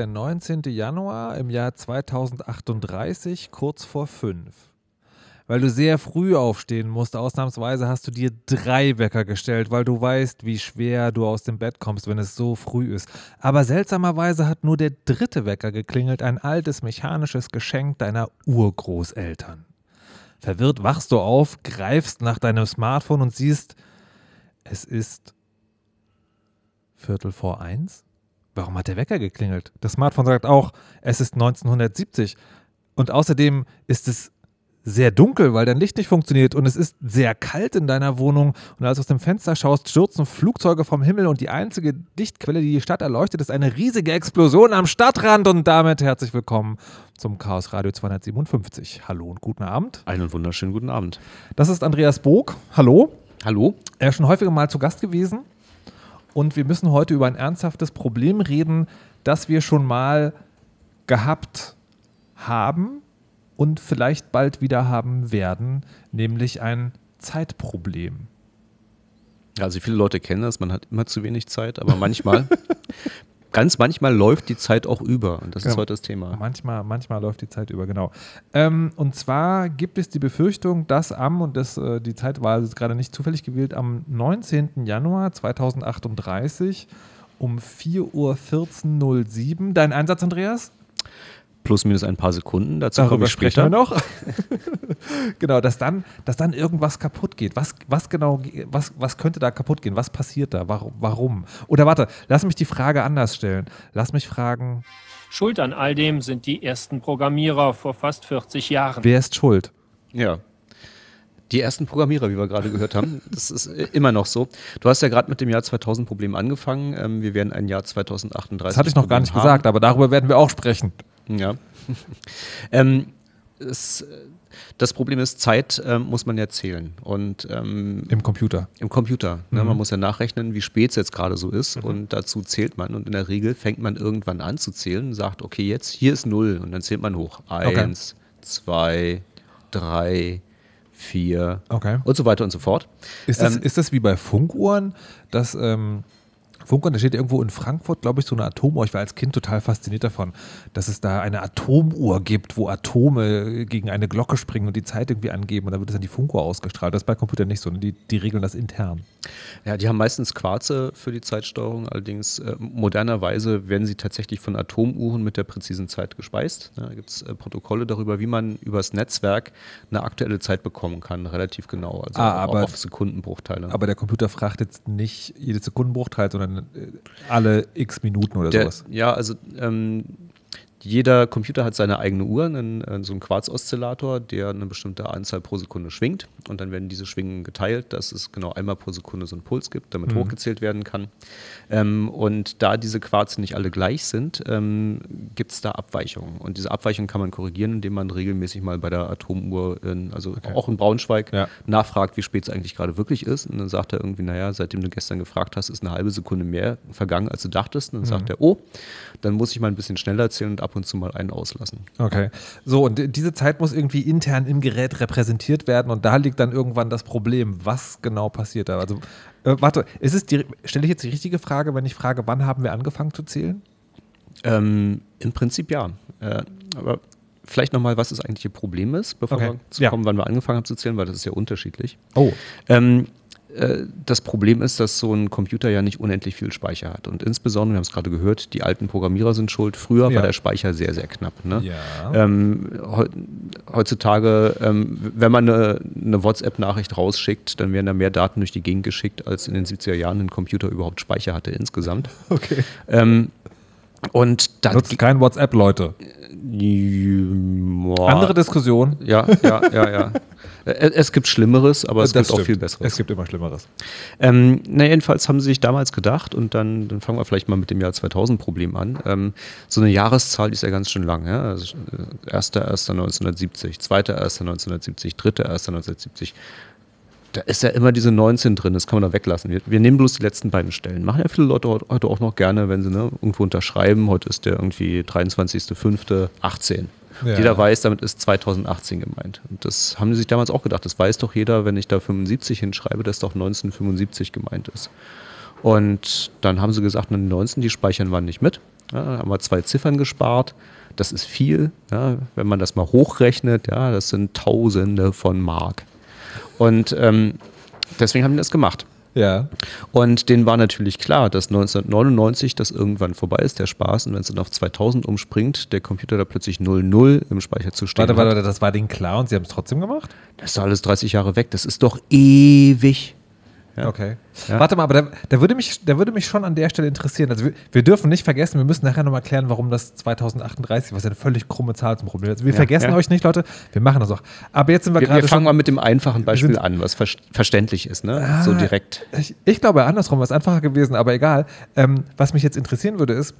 der 19. Januar im Jahr 2038, kurz vor fünf. Weil du sehr früh aufstehen musst, ausnahmsweise hast du dir drei Wecker gestellt, weil du weißt, wie schwer du aus dem Bett kommst, wenn es so früh ist. Aber seltsamerweise hat nur der dritte Wecker geklingelt, ein altes mechanisches Geschenk deiner Urgroßeltern. Verwirrt wachst du auf, greifst nach deinem Smartphone und siehst, es ist Viertel vor eins? Warum hat der Wecker geklingelt? Das Smartphone sagt auch, es ist 1970. Und außerdem ist es sehr dunkel, weil dein Licht nicht funktioniert und es ist sehr kalt in deiner Wohnung und als du aus dem Fenster schaust, stürzen Flugzeuge vom Himmel und die einzige Lichtquelle, die die Stadt erleuchtet, ist eine riesige Explosion am Stadtrand und damit herzlich willkommen zum Chaos Radio 257. Hallo und guten Abend. Einen wunderschönen guten Abend. Das ist Andreas Bog. Hallo. Hallo. Er ist schon häufiger mal zu Gast gewesen und wir müssen heute über ein ernsthaftes Problem reden, das wir schon mal gehabt haben und vielleicht bald wieder haben werden, nämlich ein Zeitproblem. Also viele Leute kennen das, man hat immer zu wenig Zeit, aber manchmal ganz manchmal läuft die Zeit auch über und das genau. ist heute das Thema. Manchmal, manchmal läuft die Zeit über, genau. Ähm, und zwar gibt es die Befürchtung, dass am, und das, äh, die Zeit war also gerade nicht zufällig gewählt, am 19. Januar 2038 um 4.14.07 Uhr, dein Einsatz, Andreas? Plus minus ein paar Sekunden. Dazu komme ich später noch. genau, dass dann, dass dann irgendwas kaputt geht. Was, was genau, was, was könnte da kaputt gehen? Was passiert da? Warum? Oder warte, lass mich die Frage anders stellen. Lass mich fragen. Schuld an all dem sind die ersten Programmierer vor fast 40 Jahren. Wer ist schuld? Ja. Die ersten Programmierer, wie wir gerade gehört haben. Das ist immer noch so. Du hast ja gerade mit dem Jahr 2000 Problem angefangen. Ähm, wir werden ein Jahr 2038. Das hatte ich noch gar nicht haben. gesagt, aber darüber werden wir auch sprechen. Ja. ähm, es, das Problem ist, Zeit ähm, muss man ja zählen. Und, ähm, Im Computer. Im Computer. Ne? Mhm. Man muss ja nachrechnen, wie spät es jetzt gerade so ist. Mhm. Und dazu zählt man. Und in der Regel fängt man irgendwann an zu zählen und sagt, okay, jetzt hier ist null. Und dann zählt man hoch. Eins, okay. zwei, drei, vier okay. und so weiter und so fort. Ist das, ähm, ist das wie bei Funkuhren, dass Funkern, da steht irgendwo in Frankfurt, glaube ich, so eine Atomuhr. Ich war als Kind total fasziniert davon, dass es da eine Atomuhr gibt, wo Atome gegen eine Glocke springen und die Zeit irgendwie angeben und dann wird es an die Funkuhr ausgestrahlt. Das ist bei Computern nicht so. Ne? Die, die regeln das intern. Ja, die haben meistens Quarze für die Zeitsteuerung. Allerdings äh, modernerweise werden sie tatsächlich von Atomuhren mit der präzisen Zeit gespeist. Ja, da gibt es äh, Protokolle darüber, wie man übers Netzwerk eine aktuelle Zeit bekommen kann, relativ genau. Also ah, aber, auf Sekundenbruchteile. Aber der Computer fragt jetzt nicht jede Sekundenbruchteil, sondern alle x Minuten oder der, sowas. Ja, also ähm, jeder Computer hat seine eigene Uhr, einen, äh, so einen Quarz-Oszillator, der eine bestimmte Anzahl pro Sekunde schwingt. Und dann werden diese Schwingen geteilt, dass es genau einmal pro Sekunde so einen Puls gibt, damit mhm. hochgezählt werden kann. Ähm, und da diese Quarze nicht alle gleich sind, ähm, gibt es da Abweichungen. Und diese Abweichungen kann man korrigieren, indem man regelmäßig mal bei der Atomuhr, in, also okay. auch in Braunschweig, ja. nachfragt, wie spät es eigentlich gerade wirklich ist. Und dann sagt er irgendwie, naja, seitdem du gestern gefragt hast, ist eine halbe Sekunde mehr vergangen, als du dachtest. Und dann mhm. sagt er, oh, dann muss ich mal ein bisschen schneller zählen und ab und zu mal einen auslassen. Okay. So, und diese Zeit muss irgendwie intern im Gerät repräsentiert werden und da liegt dann irgendwann das Problem. Was genau passiert da? Also, äh, warte, ist es die, stelle ich jetzt die richtige Frage, wenn ich frage, wann haben wir angefangen zu zählen? Ähm, Im Prinzip ja. Äh, aber vielleicht nochmal, was das eigentliche Problem ist, bevor okay. wir zu kommen, ja. wann wir angefangen haben zu zählen, weil das ist ja unterschiedlich. Oh. Ähm, äh, das Problem ist, dass so ein Computer ja nicht unendlich viel Speicher hat. Und insbesondere, wir haben es gerade gehört, die alten Programmierer sind schuld. Früher ja. war der Speicher sehr, sehr knapp. Ne? Ja. Ähm, heutzutage, ähm, wenn man eine, eine WhatsApp-Nachricht rausschickt, dann werden da mehr Daten durch die Gegend geschickt, als in den 70er Jahren ein Computer überhaupt Speicher hatte insgesamt. Okay. Ähm, und dann Nutzt kein WhatsApp, Leute. Andere Diskussion. Ja, ja, ja, ja. Es gibt Schlimmeres, aber es das gibt stimmt. auch viel Besseres. Es gibt immer Schlimmeres. Ähm, na, jedenfalls haben sie sich damals gedacht, und dann, dann fangen wir vielleicht mal mit dem Jahr 2000-Problem an. Ähm, so eine Jahreszahl ist ja ganz schön lang. Ja? Also, 1.1.1970, äh, 2.1.1970, 3.1.1970 da ist ja immer diese 19 drin, das kann man da weglassen. Wir, wir, nehmen bloß die letzten beiden Stellen. Machen ja viele Leute heute auch noch gerne, wenn sie ne, irgendwo unterschreiben. Heute ist der irgendwie 23.05.18. Ja. Jeder weiß, damit ist 2018 gemeint. Und das haben sie sich damals auch gedacht. Das weiß doch jeder, wenn ich da 75 hinschreibe, dass doch 1975 gemeint ist. Und dann haben sie gesagt, die 19, die speichern wir nicht mit. Ja, haben wir zwei Ziffern gespart. Das ist viel. Ja, wenn man das mal hochrechnet, ja, das sind Tausende von Mark. Und ähm, deswegen haben die das gemacht. Ja. Und denen war natürlich klar, dass 1999 das irgendwann vorbei ist, der Spaß. Und wenn es dann auf 2000 umspringt, der Computer da plötzlich 00 im Speicher zu stehen Warte, warte, warte, das war denen klar und sie haben es trotzdem gemacht? Das ist alles 30 Jahre weg. Das ist doch ewig. Ja. Okay. Ja. Warte mal, aber da, da, würde mich, da würde mich schon an der Stelle interessieren. Also wir, wir dürfen nicht vergessen, wir müssen nachher nochmal klären, warum das 2038, was ja eine völlig krumme Zahl zum Problem ist. Wir Ja, vergessen euch nicht, Leute. Wir machen das auch. Aber jetzt sind wir, Wir, gerade wir fangen schon. mal mit dem einfachen Beispiel sind- an, was ver verständlich ist, ne? so Ah, direkt. Ich, ich glaube, andersrum wäre es einfacher gewesen, aber egal. Ähm, was mich jetzt interessieren würde, ist,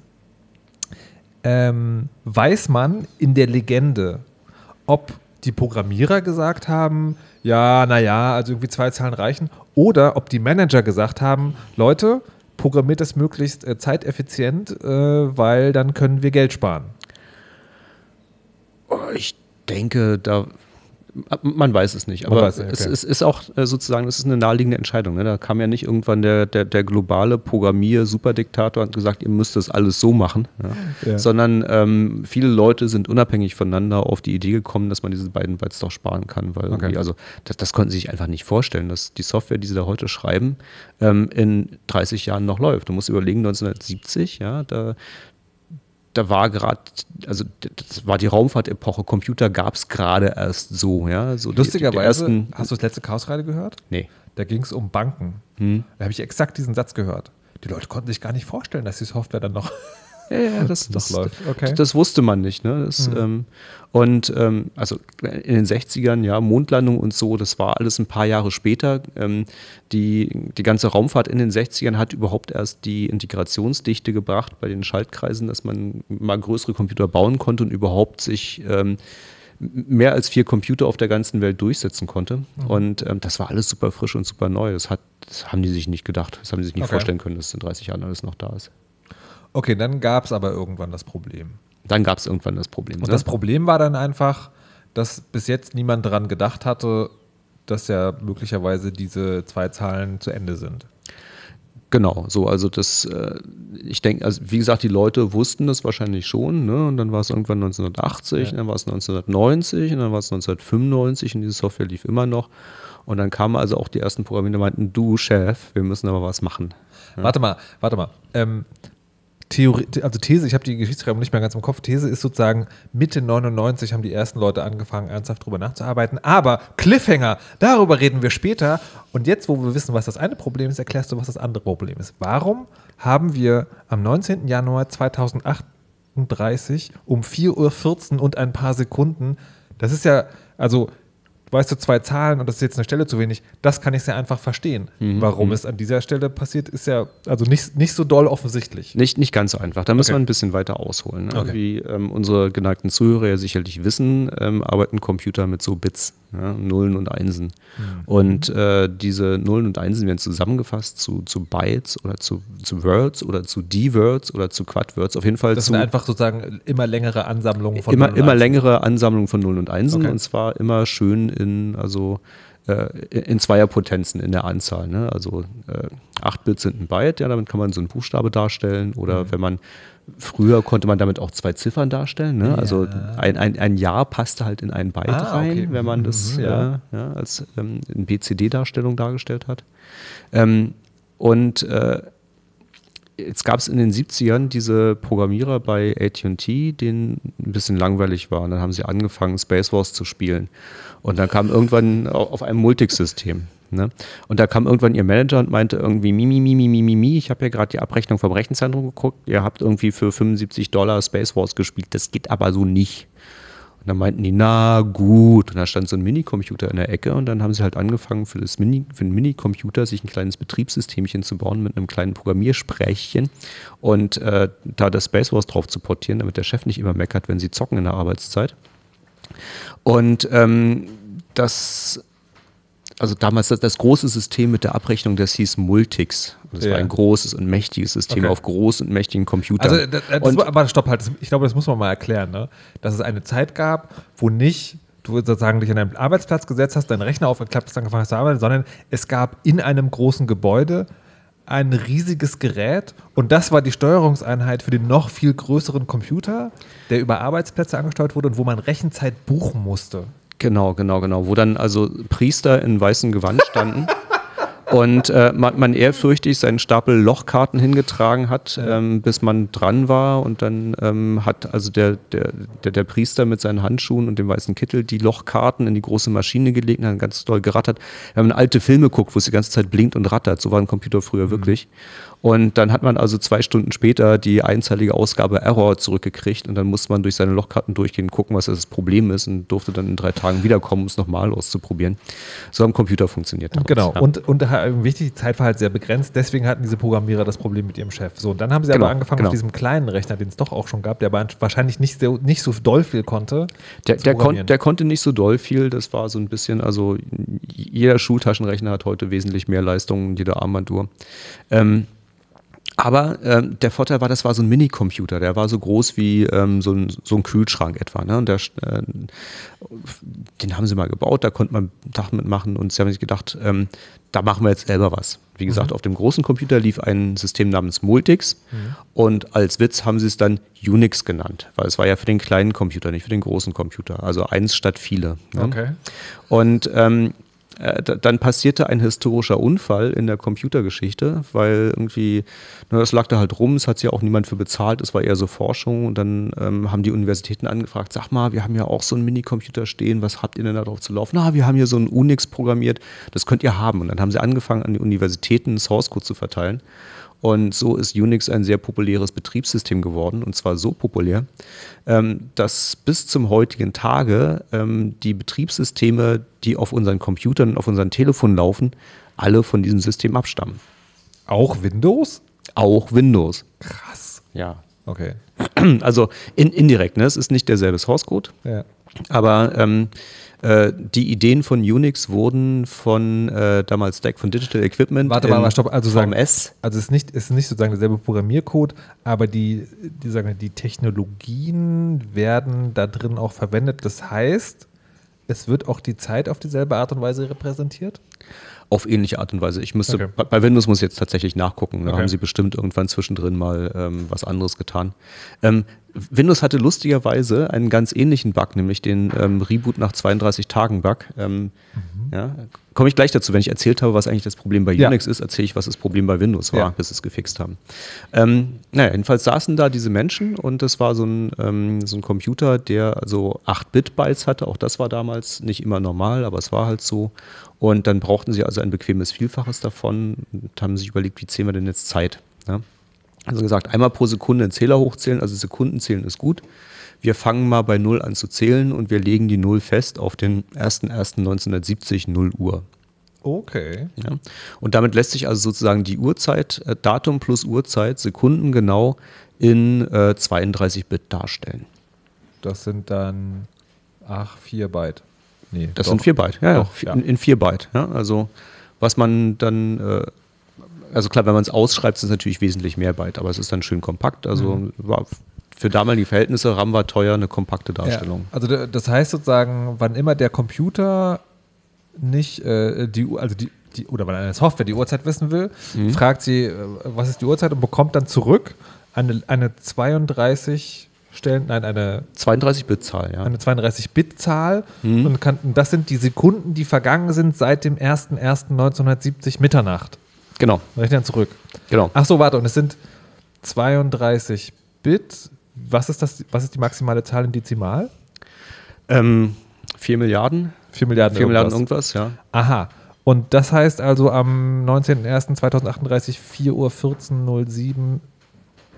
ähm, weiß man in der Legende, ob die Programmierer gesagt haben, ja, naja, also irgendwie zwei Zahlen reichen, oder ob die Manager gesagt haben, Leute, programmiert das möglichst äh, zeiteffizient, äh, weil dann können wir Geld sparen. Oh, Ich denke, da man weiß es nicht, aber nicht, es, okay. es ist auch äh, sozusagen, es ist eine naheliegende Entscheidung. Ne? Da kam ja nicht irgendwann der, der, der globale Programmier-Superdiktator und hat gesagt, ihr müsst das alles so machen, ja? Ja. sondern ähm, viele Leute sind unabhängig voneinander auf die Idee gekommen, dass man diese beiden Bytes doch sparen kann, weil Okay. also das, das konnten sie sich einfach nicht vorstellen, dass die Software, die sie da heute schreiben, ähm, in 30 Jahren noch läuft. Du musst überlegen, 1970, ja, da da war gerade, also das war die Raumfahrtepoche, Computer gab es gerade erst so, ja. So die- die Lustigerweise, ersten, hast du das letzte Chaosreide gehört? nee. Da ging es um Banken. Hm. Da habe ich exakt diesen Satz gehört. Die Leute konnten sich gar nicht vorstellen, dass die Software dann noch Ja, ja, das, das, läuft. Okay. das, das wusste man nicht. Ne? Das, Mhm. ähm, und ähm, also in den 60ern, ja, Mondlandung und so, das war alles ein paar Jahre später. Ähm, die, die ganze Raumfahrt in den 60ern hat überhaupt erst die Integrationsdichte gebracht bei den Schaltkreisen, dass man mal größere Computer bauen konnte und überhaupt sich ähm, mehr als vier Computer auf der ganzen Welt durchsetzen konnte. Mhm. Und ähm, das war alles super frisch und super neu. Das, hat, das haben die sich nicht gedacht. Das haben die sich nicht Okay. vorstellen können, dass es in 30 Jahren alles noch da ist. Okay, dann gab es aber irgendwann das Problem. Dann gab es irgendwann das Problem. Und ne? das Problem war dann einfach, dass bis jetzt niemand dran gedacht hatte, dass ja möglicherweise diese zwei Zahlen zu Ende sind. Genau, so, also das, äh, ich denke, also wie gesagt, die Leute wussten das wahrscheinlich schon, ne? Und dann war es irgendwann 1980, Ja. dann war es 1990 und dann war es 1995 und diese Software lief immer noch. Und dann kamen also auch die ersten Programmierer und meinten, du Chef, wir müssen aber was machen. Warte mal, warte mal. Ähm, Theorie, also These, ich habe die Geschichtsschreibung nicht mehr ganz im Kopf. These ist sozusagen, Mitte 99 haben die ersten Leute angefangen, ernsthaft drüber nachzuarbeiten. Aber Cliffhanger, darüber reden wir später. Und jetzt, wo wir wissen, was das eine Problem ist, erklärst du, was das andere Problem ist. Warum haben wir am 19. Januar 2038 um 4.14 Uhr und ein paar Sekunden, das ist ja, also weißt du, zwei Zahlen und das ist jetzt eine Stelle zu wenig, das kann ich sehr einfach verstehen. Mhm. Warum es an dieser Stelle passiert, ist ja also nicht, nicht so doll offensichtlich. Nicht, nicht ganz so einfach. Da müssen Okay. wir ein bisschen weiter ausholen. Ne? Okay. Wie ähm, unsere geneigten Zuhörer ja sicherlich wissen, ähm, arbeiten Computer mit so Bits, ja? Nullen und Einsen. Mhm. Und äh, diese Nullen und Einsen werden zusammengefasst zu, zu Bytes oder zu, zu Words oder zu D-Words oder zu Quad-Words. Auf jeden Fall Das zu sind einfach sozusagen immer längere Ansammlungen von immer, Nullen und immer längere Ansammlungen von Nullen und Einsen Okay. und zwar immer schön in, also in Zweierpotenzen in der Anzahl. Ne? Also äh, 8 Bit sind ein Byte, ja, damit kann man so einen Buchstabe darstellen. Oder Mhm. wenn man früher konnte man damit auch zwei Ziffern darstellen. Ne? Also Ja. ein, ein, ein Jahr passte halt in ein Byte Ah, rein, okay. wenn man Mhm, das ja. äh, ja, als ähm, in BCD-Darstellung dargestellt hat. Ähm, und äh, Jetzt gab es in den 70ern diese Programmierer bei AT&T, denen ein bisschen langweilig war. Und dann haben sie angefangen, Space Wars zu spielen. Und dann kam irgendwann au- auf einem Multics-System. Ne? Und da kam irgendwann ihr Manager und meinte irgendwie, Mimi, Mimi, Mimi, Mimi, ich habe ja gerade die Abrechnung vom Rechenzentrum geguckt. Ihr habt irgendwie für 75 Dollar Space Wars gespielt. Das geht aber so nicht. Und dann meinten die, na gut. Und da stand so ein Minicomputer in der Ecke und dann haben sie halt angefangen, für, das Mini, für den Minicomputer sich ein kleines Betriebssystemchen zu bauen mit einem kleinen Programmiersprechchen und äh, da das Space Wars drauf zu portieren, damit der Chef nicht immer meckert, wenn sie zocken in der Arbeitszeit. Und ähm, das, also damals das, das große System mit der Abrechnung, das hieß Multics. Das Ja. war ein großes und mächtiges System Okay. auf großen und mächtigen Computern. Also, das, das, und, aber stopp halt, ich glaube, das muss man mal erklären, ne? dass es eine Zeit gab, wo nicht du sozusagen dich an deinen Arbeitsplatz gesetzt hast, deinen Rechner aufgeklappt hast, angefangen hast zu arbeiten, sondern es gab in einem großen Gebäude ein riesiges Gerät und das war die Steuerungseinheit für den noch viel größeren Computer, der über Arbeitsplätze angesteuert wurde und wo man Rechenzeit buchen musste. Genau, genau, genau. Wo dann also Priester in weißem Gewand standen. und äh, man, man, ehrfürchtig seinen Stapel Lochkarten hingetragen hat, ähm, bis man dran war und dann ähm, hat also der, der, der, der, Priester mit seinen Handschuhen und dem weißen Kittel die Lochkarten in die große Maschine gelegt und dann ganz doll gerattert. Wir haben alte Filme geguckt, wo es die ganze Zeit blinkt und rattert. So war ein Computer früher mhm. wirklich. Und dann hat man also zwei Stunden später die einzeilige Ausgabe Error zurückgekriegt und dann musste man durch seine Lochkarten durchgehen, gucken, was das Problem ist und durfte dann in drei Tagen wiederkommen, um es nochmal auszuprobieren. So am Computer funktioniert das. Genau. Ja. Und, und wichtig, die Zeit war halt sehr begrenzt, deswegen hatten diese Programmierer das Problem mit ihrem Chef. So, und dann haben sie genau, aber angefangen genau. auf diesem kleinen Rechner, den es doch auch schon gab, der aber wahrscheinlich nicht, so, nicht so doll viel konnte. Der, der, kon der konnte nicht so doll viel, das war so ein bisschen, also jeder Schultaschenrechner hat heute wesentlich mehr Leistung, jede Armbanduhr. Ähm, aber ähm, der Vorteil war, das war so ein Minicomputer, der war so groß wie ähm, so, ein, so ein Kühlschrank etwa. Ne? Und der, äh, den haben sie mal gebaut, da konnte man ein Dach mitmachen und sie haben sich gedacht, ähm, da machen wir jetzt selber was. Wie gesagt, mhm. auf dem großen Computer lief ein System namens Multix mhm. und als Witz haben sie es dann Unix genannt, weil es war ja für den kleinen Computer, nicht für den großen Computer. Also eins statt viele. Ne? Okay. Und ähm, äh, dann passierte ein historischer Unfall in der Computergeschichte, weil irgendwie, na, das lag da halt rum, es hat sich auch niemand für bezahlt, es war eher so Forschung und dann ähm, haben die Universitäten angefragt, sag mal, wir haben ja auch so einen Minicomputer stehen, was habt ihr denn da drauf zu laufen? Na, wir haben hier so einen Unix programmiert, das könnt ihr haben. Und dann haben sie angefangen, an die Universitäten Source Code zu verteilen. Und so ist Unix ein sehr populäres Betriebssystem geworden, und zwar so populär, ähm, dass bis zum heutigen Tage ähm, die Betriebssysteme, die auf unseren Computern und auf unseren Telefonen laufen, alle von diesem System abstammen. Auch Windows? Auch Windows. Krass. Ja. Okay. Also in, indirekt, ne? es ist nicht derselbe Source Code, ja. aber ähm, äh, die Ideen von Unix wurden von äh, damals Stack von Digital Equipment. Warte mal, mal stopp. Also sagen, S. Also es ist nicht, ist nicht sozusagen derselbe Programmiercode, aber die, die, sagen, die Technologien werden da drin auch verwendet. Das heißt, es wird auch die Zeit auf dieselbe Art und Weise repräsentiert? auf ähnliche Art und Weise. Ich müsste, okay. bei Windows muss ich jetzt tatsächlich nachgucken. Da okay. haben sie bestimmt irgendwann zwischendrin mal ähm, was anderes getan. Ähm, Windows hatte lustigerweise einen ganz ähnlichen Bug, nämlich den ähm, Reboot nach 32 Tagen Bug. Ähm, mhm. ja, Komme ich gleich dazu, wenn ich erzählt habe, was eigentlich das Problem bei Unix ja. ist, erzähle ich, was das Problem bei Windows war, ja. bis sie es gefixt haben. Ähm, naja, jedenfalls saßen da diese Menschen und das war so ein, ähm, so ein Computer, der also 8-Bit-Bytes hatte. Auch das war damals nicht immer normal, aber es war halt so. Und dann brauchten sie also ein bequemes Vielfaches davon und haben sich überlegt, wie zählen wir denn jetzt Zeit? Ja? Also gesagt, einmal pro Sekunde einen Zähler hochzählen, also Sekunden zählen ist gut. Wir fangen mal bei 0 an zu zählen und wir legen die 0 fest auf den 01.01.1970, 0 Uhr. Okay. Ja. Und damit lässt sich also sozusagen die Uhrzeit, äh, Datum plus Uhrzeit, Sekunden genau in äh, 32-Bit darstellen. Das sind dann, ach, 4 Byte. Nee, das doch. sind 4 Byte, ja, doch, ja. In, in 4 Byte. Ja. Also was man dann äh, also klar, wenn man es ausschreibt, ist es natürlich wesentlich mehr Byte, aber es ist dann schön kompakt. Also mhm. war für damalige Verhältnisse, RAM war teuer, eine kompakte Darstellung. Ja, also das heißt sozusagen, wann immer der Computer nicht äh, die, also die, die, oder wenn eine Software die Uhrzeit wissen will, mhm. fragt sie, äh, was ist die Uhrzeit und bekommt dann zurück eine, eine 32 Stellen, nein, eine 32-Bit-Zahl, ja. Eine 32-Bit-Zahl. Mhm. Und kann, das sind die Sekunden, die vergangen sind seit dem 01.01.1970 Mitternacht. Genau. Rechnen zurück. Genau. Ach so, warte, und es sind 32 Bit. Was ist, das, was ist die maximale Zahl in Dezimal? Ähm, 4 Milliarden. 4 Milliarden 4 Milliarden irgendwas, ja. Aha. Und das heißt also am 19.01.2038, 4.14.07 Uhr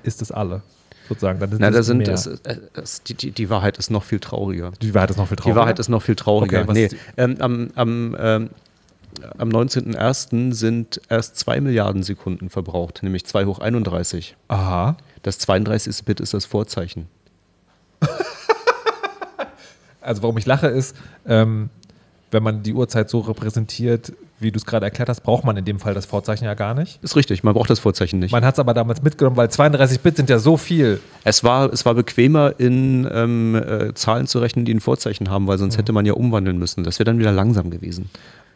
ist es alle. Sozusagen. Dann Na, da sind das, das, die, die, die, Wahrheit ist noch viel trauriger. Die Wahrheit ist noch viel trauriger. Die Wahrheit ist noch viel trauriger. Okay, nee, ähm, am, am ähm, am 19.01. sind erst 2 Milliarden Sekunden verbraucht, nämlich 2 hoch 31. Aha. Das 32. Bit ist das Vorzeichen. also warum ich lache ist, ähm, wenn man die Uhrzeit so repräsentiert, wie du es gerade erklärt hast, braucht man in dem Fall das Vorzeichen ja gar nicht. Ist richtig, man braucht das Vorzeichen nicht. Man hat es aber damals mitgenommen, weil 32 Bit sind ja so viel. Es war, es war bequemer, in ähm, äh, Zahlen zu rechnen, die ein Vorzeichen haben, weil sonst mhm. hätte man ja umwandeln müssen. Das wäre dann wieder langsam gewesen.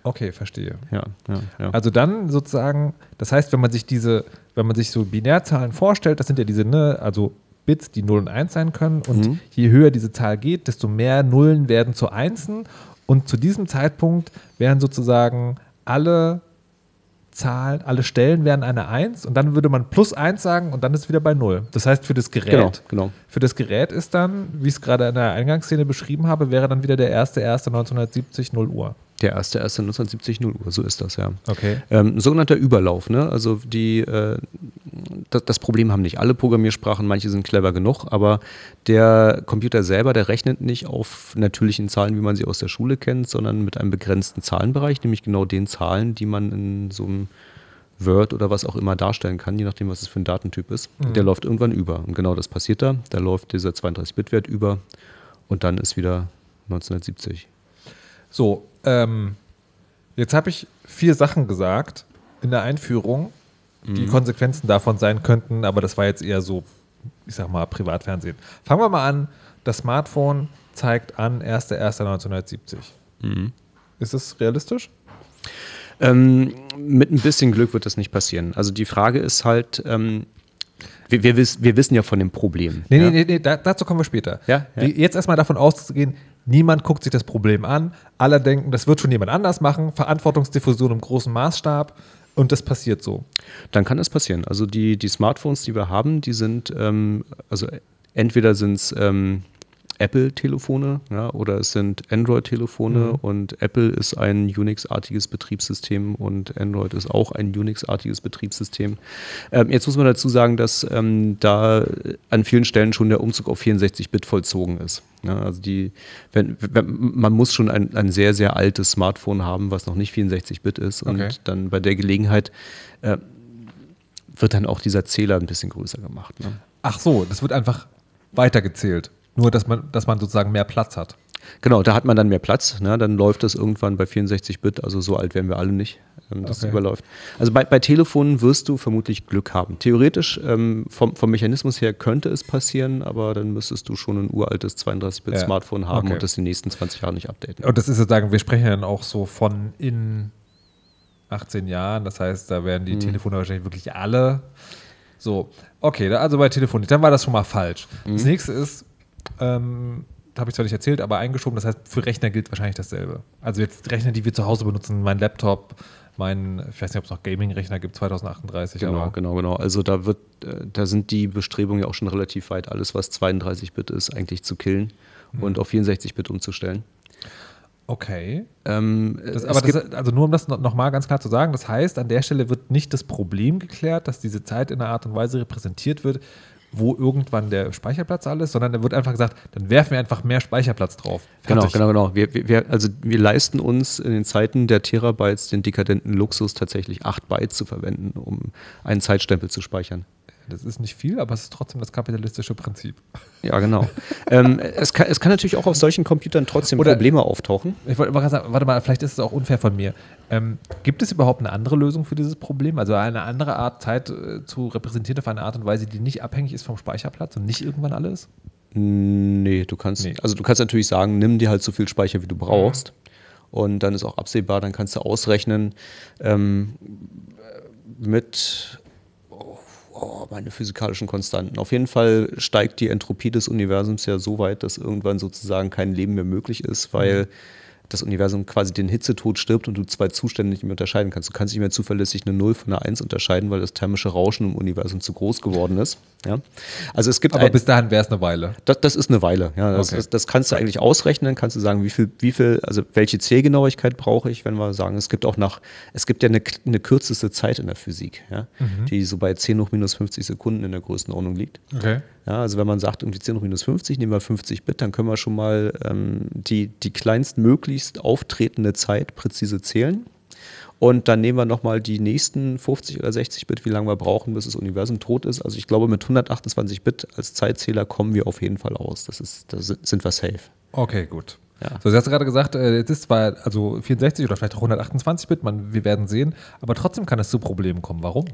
Okay, verstehe. Ja, ja, ja. Also dann sozusagen, das heißt, wenn man sich diese, wenn man sich so Binärzahlen vorstellt, das sind ja diese, ne, also Bits, die 0 und 1 sein können. Und Mhm. je höher diese Zahl geht, desto mehr Nullen werden zu Einsen. Und zu diesem Zeitpunkt werden sozusagen alle Zahlen, alle Stellen wären eine 1 und dann würde man plus 1 sagen und dann ist wieder bei 0. Das heißt, für das Gerät, Genau, genau. für das Gerät ist dann, wie ich es gerade in der Eingangsszene beschrieben habe, wäre dann wieder der 1.1.1970 0 Uhr. Der erste, erste 1970 0 Uhr, so ist das, ja. Okay. Ähm, ein sogenannter Überlauf, ne? Also die, äh, das, das Problem haben nicht alle Programmiersprachen, manche sind clever genug, aber der Computer selber, der rechnet nicht auf natürlichen Zahlen, wie man sie aus der Schule kennt, sondern mit einem begrenzten Zahlenbereich, nämlich genau den Zahlen, die man in so einem Word oder was auch immer darstellen kann, je nachdem, was es für ein Datentyp ist. Der läuft irgendwann über. Und genau das passiert da. Da läuft dieser 32-Bit-Wert über und dann ist wieder 1970. So, ähm, jetzt habe ich vier Sachen gesagt in der Einführung, die Konsequenzen davon sein könnten, aber das war jetzt eher so, ich sag mal, Privatfernsehen. Fangen wir mal an. Das Smartphone zeigt an 1.1.1970. Ist das realistisch? Ähm, mit ein bisschen Glück wird das nicht passieren. Also die Frage ist halt, ähm, wir, wir, wiss, wir wissen ja von dem Problem. Nee, ja? nee, nee, nee da, dazu kommen wir später. Ja, ja. Jetzt erstmal davon auszugehen, niemand guckt sich das Problem an. Alle denken, das wird schon jemand anders machen. Verantwortungsdiffusion im großen Maßstab. Und das passiert so. Dann kann das passieren. Also die, die Smartphones, die wir haben, die sind, ähm, also entweder sind es ähm, Apple-Telefone ja, oder es sind Android-Telefone und Apple ist ein Unix-artiges Betriebssystem und Android ist auch ein Unix-artiges Betriebssystem. Ähm, jetzt muss man dazu sagen, dass ähm, da an vielen Stellen schon der Umzug auf 64-Bit vollzogen ist. Ja, also die, wenn, wenn, man muss schon ein, ein sehr, sehr altes Smartphone haben, was noch nicht 64-Bit ist und Okay. dann bei der Gelegenheit äh, wird dann auch dieser Zähler ein bisschen größer gemacht. Ne? Ach so, das wird einfach weitergezählt. Nur, dass man, dass man sozusagen mehr Platz hat. Genau, da hat man dann mehr Platz. Ne? Dann läuft das irgendwann bei 64-Bit, also so alt werden wir alle nicht, ähm, dass Okay. es überläuft. Also bei, bei Telefonen wirst du vermutlich Glück haben. Theoretisch, ähm, vom, vom Mechanismus her könnte es passieren, aber dann müsstest du schon ein uraltes 32-Bit-Smartphone Ja, haben okay. und das die nächsten 20 Jahre nicht updaten. Und das ist sozusagen, wir sprechen ja dann auch so von in 18 Jahren. Das heißt, da werden die Mhm. Telefone wahrscheinlich wirklich alle. So, okay, also bei Telefonik, dann war das schon mal falsch. Mhm. Das nächste ist, ähm, da habe ich zwar nicht erzählt, aber eingeschoben, das heißt, für Rechner gilt wahrscheinlich dasselbe. Also jetzt Rechner, die wir zu Hause benutzen, mein Laptop, mein, ich weiß nicht, ob es noch Gaming-Rechner gibt, 2038. Genau, genau, genau. Also da wird, äh, da sind die Bestrebungen ja auch schon relativ weit, alles was 32-Bit ist, eigentlich zu killen Mhm. und auf 64-Bit umzustellen. Okay. Ähm, Das, aber das, also nur um das noch mal ganz klar zu sagen, das heißt, an der Stelle wird nicht das Problem geklärt, dass diese Zeit in einer Art und Weise repräsentiert wird, wo irgendwann der Speicherplatz alles, sondern da wird einfach gesagt, dann werfen wir einfach mehr Speicherplatz drauf. Genau, Fertig. genau, genau. Wir, wir, wir, also wir leisten uns in den Zeiten der Terabytes den dekadenten Luxus, tatsächlich 8 Byte zu verwenden, um einen Zeitstempel zu speichern. Das ist nicht viel, aber es ist trotzdem das kapitalistische Prinzip. Ja, genau. ähm, es, kann, es kann natürlich auch auf solchen Computern trotzdem Oder- Probleme auftauchen. Ich wollte mal sagen, warte mal, vielleicht ist es auch unfair von mir. Ähm, gibt es überhaupt eine andere Lösung für dieses Problem? Also eine andere Art Zeit äh, zu repräsentieren auf eine Art und Weise, die nicht abhängig ist vom Speicherplatz und nicht irgendwann alles? Nee, du kannst, Nee. also du kannst natürlich sagen, nimm dir halt so viel Speicher, wie du brauchst. Und dann ist auch absehbar, dann kannst du ausrechnen ähm, mit oh, meine physikalischen Konstanten. Auf jeden Fall steigt die Entropie des Universums ja so weit, dass irgendwann sozusagen kein Leben mehr möglich ist, weil das Universum quasi den Hitzetod stirbt und du zwei Zustände nicht mehr unterscheiden kannst. Du kannst nicht mehr zuverlässig eine 0 von einer 1 unterscheiden, weil das thermische Rauschen im Universum zu groß geworden ist. Ja? Also es gibt Aber ein- bis dahin wäre es eine Weile. das, das ist eine Weile. Ja, das, Okay. das, das kannst du eigentlich ausrechnen, kannst du sagen, wie viel, wie viel, also welche Zählgenauigkeit brauche ich, wenn wir sagen, es gibt auch nach, es gibt ja eine, eine kürzeste Zeit in der Physik, ja, die so bei 10 hoch minus 50 Sekunden in der Größenordnung liegt. Okay. Ja, also wenn man sagt, irgendwie 10 hoch minus 50, nehmen wir 50 Bit, dann können wir schon mal ähm, die, die kleinstmöglichst auftretende Zeit präzise zählen. Und dann nehmen wir nochmal die nächsten 50 oder 60 Bit, wie lange wir brauchen, bis das Universum tot ist. Also ich glaube, mit 128 Bit als Zeitzähler kommen wir auf jeden Fall aus. Das ist, da si- sind wir safe. Okay, gut. Ja. So, Sie hast gerade gesagt, äh, es ist zwar also 64 oder vielleicht auch 128-Bit, man, wir werden sehen, aber trotzdem kann es zu Problemen kommen. Warum?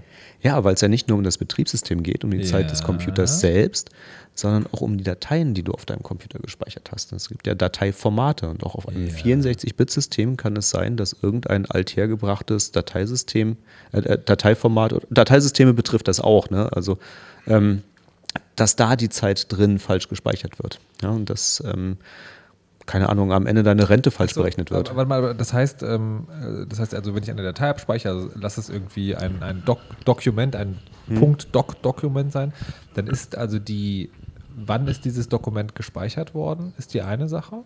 Ja, weil es ja nicht nur um das Betriebssystem geht, um die Zeit des Ja. Computers selbst, sondern auch um die Dateien, die du auf deinem Computer gespeichert hast. Es gibt ja Dateiformate und auch auf einem Ja. 64-Bit-System kann es sein, dass irgendein althergebrachtes Dateisystem, äh, äh, Dateiformat, Dateisysteme betrifft das auch, ne? Also ähm, dass da die Zeit drin falsch gespeichert wird. Ja, und dass, ähm, keine Ahnung, am Ende deine Rente falsch berechnet wird. Aber, warte mal, das heißt, ähm, äh, das heißt also, wenn ich eine Datei abspeichere, also lass es irgendwie ein, ein Doc Dokument, ein Hm. Punkt-Doc-Dokument sein, dann ist also die, wann ist dieses Dokument gespeichert worden, ist die eine Sache.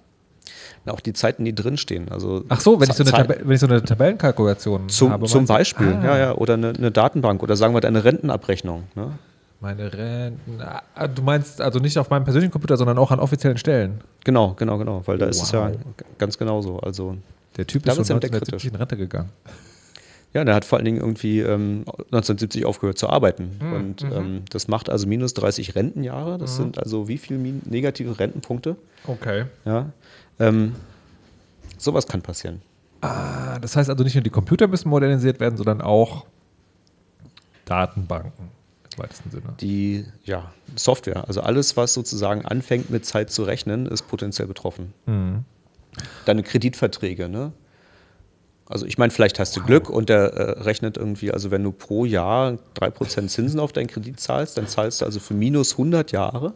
Auch die Zeiten, die drinstehen. Also Ach so, wenn ich so eine, Tab wenn ich so eine Tabellenkalkulation Zum, habe. zum? Beispiel, Ah, ja, ja, oder eine, eine Datenbank oder sagen wir deine Rentenabrechnung. Ne? Meine Renten. Ah, du meinst also nicht auf meinem persönlichen Computer, sondern auch an offiziellen Stellen. Genau, genau, genau, weil da ist es ja Wow. ganz genauso. Also, Der Typ ist schon wird's entdeckt 1970 in Rente gegangen. ja, der hat vor allen Dingen irgendwie ähm, 1970 aufgehört zu arbeiten. Hm, Und mhm. ähm, das macht also minus 30 Rentenjahre. Das sind also wie viele negative Rentenpunkte? Okay. Ja. Ähm, sowas kann passieren. Ah, das heißt also nicht nur die Computer müssen modernisiert werden, sondern auch Datenbanken weitesten Sinne. Die ja, Software, also alles, was sozusagen anfängt mit Zeit zu rechnen, ist potenziell betroffen. Mhm. Deine Kreditverträge, ne? Also ich meine, vielleicht hast du Glück und der äh, rechnet irgendwie, also wenn du pro Jahr 3% Zinsen auf deinen Kredit zahlst, dann zahlst du also für minus 100 Jahre,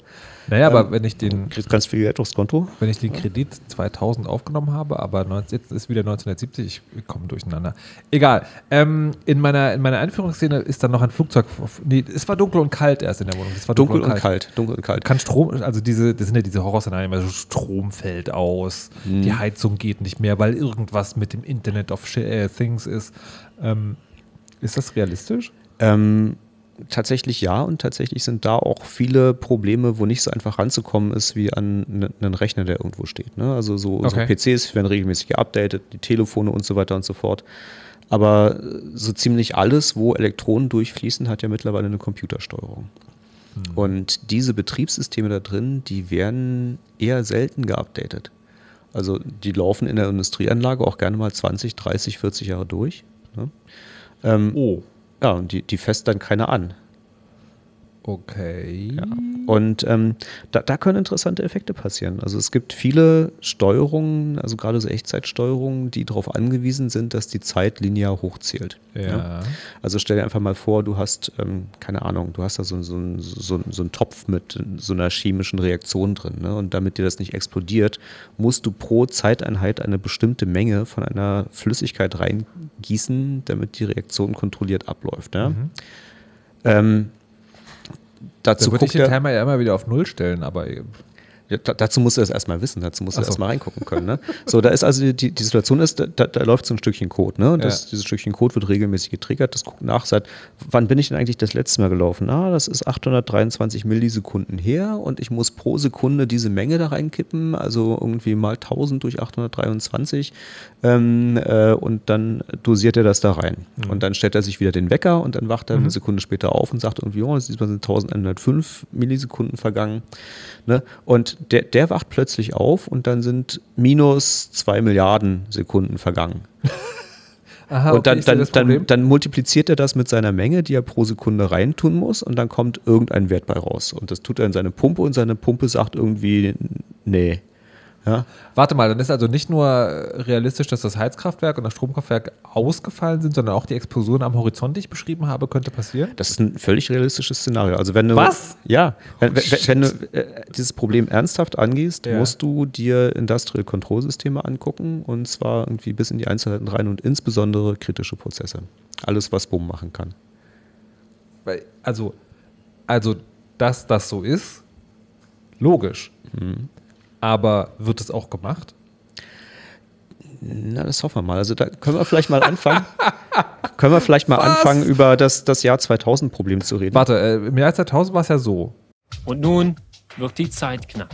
Naja, aber wenn ich den, kriegst ganz viel Geld aufs Konto. wenn ich den Kredit 2000 aufgenommen habe, aber 19, jetzt ist wieder 1970, ich komme durcheinander. Egal. Ähm, in, meiner, in meiner Einführungsszene ist dann noch ein Flugzeug. Nee, es war dunkel und kalt erst in der Wohnung. Es war Dunkel und kalt, dunkel und kalt. Kann Strom, also diese, das sind ja diese Horrorszenarien, also Strom fällt aus, Mhm. die Heizung geht nicht mehr, weil irgendwas mit dem Internet of äh, Things ist. Ähm, ist das realistisch? Ähm, tatsächlich ja und tatsächlich sind da auch viele Probleme, wo nicht so einfach ranzukommen ist wie an ne- einen Rechner, der irgendwo steht. Ne? Also so, Okay. so PCs werden regelmäßig geupdatet, die Telefone und so weiter und so fort. Aber äh, so ziemlich alles, wo Elektronen durchfließen, hat ja mittlerweile eine Computersteuerung. Und diese Betriebssysteme da drin, die werden eher selten geupdatet. Also die laufen in der Industrieanlage auch gerne mal 20, 30, 40 Jahre durch. Ne? Ähm, Oh. Ja, und die, die fässt dann keiner an. Okay. Und ähm, da, da können interessante Effekte passieren. Also es gibt viele Steuerungen, also gerade so Echtzeitsteuerungen, die darauf angewiesen sind, dass die Zeit linear hochzählt. Ja. Also stell dir einfach mal vor, du hast, ähm, keine Ahnung, du hast da so, so, so, so einen Topf mit so einer chemischen Reaktion drin. Ne? Und damit dir das nicht explodiert, musst du pro Zeiteinheit eine bestimmte Menge von einer Flüssigkeit reingießen, damit die Reaktion kontrolliert abläuft. Ja? Mhm. Ähm, Da dazu würde ich den er, Timer ja immer wieder auf Null stellen, aber ja, da, dazu musst du das erstmal wissen, dazu musst du so. erstmal reingucken können. Ne? So, da ist also die, die Situation ist, da, da läuft so ein Stückchen Code, ne? Und das, Ja. dieses Stückchen Code wird regelmäßig getriggert, das guckt nach, sagt, wann bin ich denn eigentlich das letzte Mal gelaufen? Ah, das ist 823 Millisekunden her und ich muss pro Sekunde diese Menge da reinkippen, also irgendwie mal 1000 durch 823 ähm, äh, und dann dosiert er das da rein. Und dann stellt er sich wieder den Wecker und dann wacht er eine Sekunde später auf und sagt irgendwie, oh, diesmal sind 1105 Millisekunden vergangen. Ne? Und der, der wacht plötzlich auf und dann sind minus zwei Milliarden Sekunden vergangen. Aha, und dann, sehe dann, dann, dann multipliziert er das mit seiner Menge, die er pro Sekunde reintun muss und dann kommt irgendein Wert bei raus. Und das tut er in seine Pumpe und seine Pumpe sagt irgendwie, nee. Ja? Warte mal, dann ist also nicht nur äh, realistisch, dass das Heizkraftwerk und das Stromkraftwerk ausgefallen sind, sondern auch die Explosion am Horizont, die ich beschrieben habe, könnte passieren? Das ist ein völlig realistisches Szenario. Also wenn du, Was? Ja, wenn, wenn, wenn du äh, dieses Problem ernsthaft angehst, Ja. musst du dir Industrial Control Systeme angucken und zwar irgendwie bis in die Einzelheiten rein und insbesondere kritische Prozesse. Alles, was Bumm machen kann. Also, also, dass das so ist, logisch. Mhm. Aber wird es auch gemacht? Na, das hoffen wir mal. Also da können wir vielleicht mal anfangen. können wir vielleicht mal anfangen, über das, das Jahr 2000 Problem zu reden. Warte, äh, im Jahr 2000 war es ja so. Und nun wird die Zeit knapp.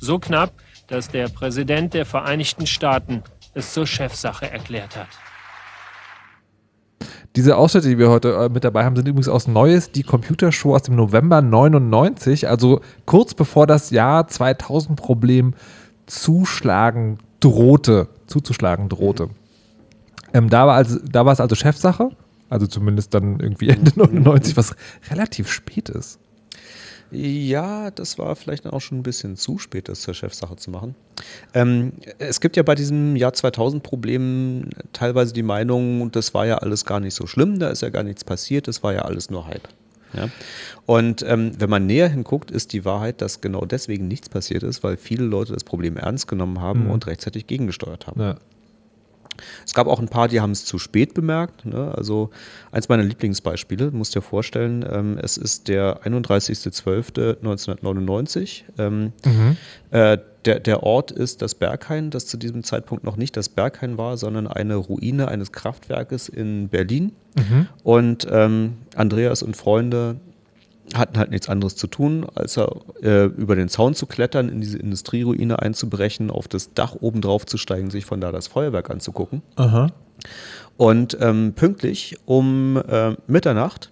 So knapp, dass der Präsident der Vereinigten Staaten es zur Chefsache erklärt hat. Diese Ausschnitte, die wir heute äh, mit dabei haben, sind übrigens aus Neues, die Computershow aus dem November 99, also kurz bevor das Jahr 2000 Problem zuschlagen drohte, zuzuschlagen drohte. Ähm, da, war also, da war es also Chefsache, also zumindest dann irgendwie Ende 99, was relativ spät ist. Ja, das war vielleicht auch schon ein bisschen zu spät, das zur Chefsache zu machen. Ähm, es gibt ja bei diesem Jahr 2000-Problem teilweise die Meinung, das war ja alles gar nicht so schlimm, da ist ja gar nichts passiert, das war ja alles nur Hype. Ja? Und ähm, wenn man näher hinguckt, ist die Wahrheit, dass genau deswegen nichts passiert ist, weil viele Leute das Problem ernst genommen haben Mhm. und rechtzeitig gegengesteuert haben. Ja. Es gab auch ein paar, die haben es zu spät bemerkt. Ne? Also eins meiner Lieblingsbeispiele, du musst dir vorstellen, ähm, es ist der 31.12.1999. Ähm, Mhm. äh, der, der Ort ist das Berghain, das zu diesem Zeitpunkt noch nicht das Berghain war, sondern eine Ruine eines Kraftwerkes in Berlin. Mhm. Und ähm, Andreas und Freunde hatten halt nichts anderes zu tun, als er, äh, über den Zaun zu klettern, in diese Industrieruine einzubrechen, auf das Dach oben drauf zu steigen, sich von da das Feuerwerk anzugucken. Aha. Und ähm, pünktlich um äh, Mitternacht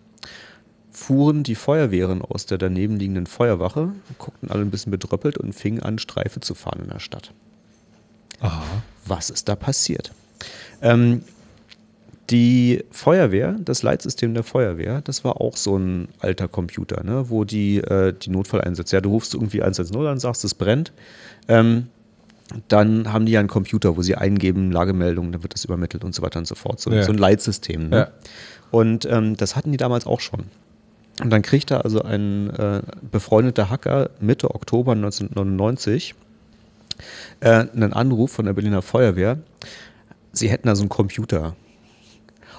fuhren die Feuerwehren aus der daneben liegenden Feuerwache, guckten alle ein bisschen bedröppelt und fingen an, Streife zu fahren in der Stadt. Aha. Was ist da passiert? Ähm, die Feuerwehr, das Leitsystem der Feuerwehr, das war auch so ein alter Computer, ne, wo die, äh, die Notfalleinsätze, ja, du rufst irgendwie 110 an, sagst, es brennt. Ähm, dann haben die ja einen Computer, wo sie eingeben, Lagemeldungen, dann wird das übermittelt und so weiter und so fort. So, Ja. so ein Leitsystem. Ne? Ja. Und ähm, das hatten die damals auch schon. Und dann kriegte also ein äh, befreundeter Hacker Mitte Oktober 1999 äh, einen Anruf von der Berliner Feuerwehr. Sie hätten da so einen Computer.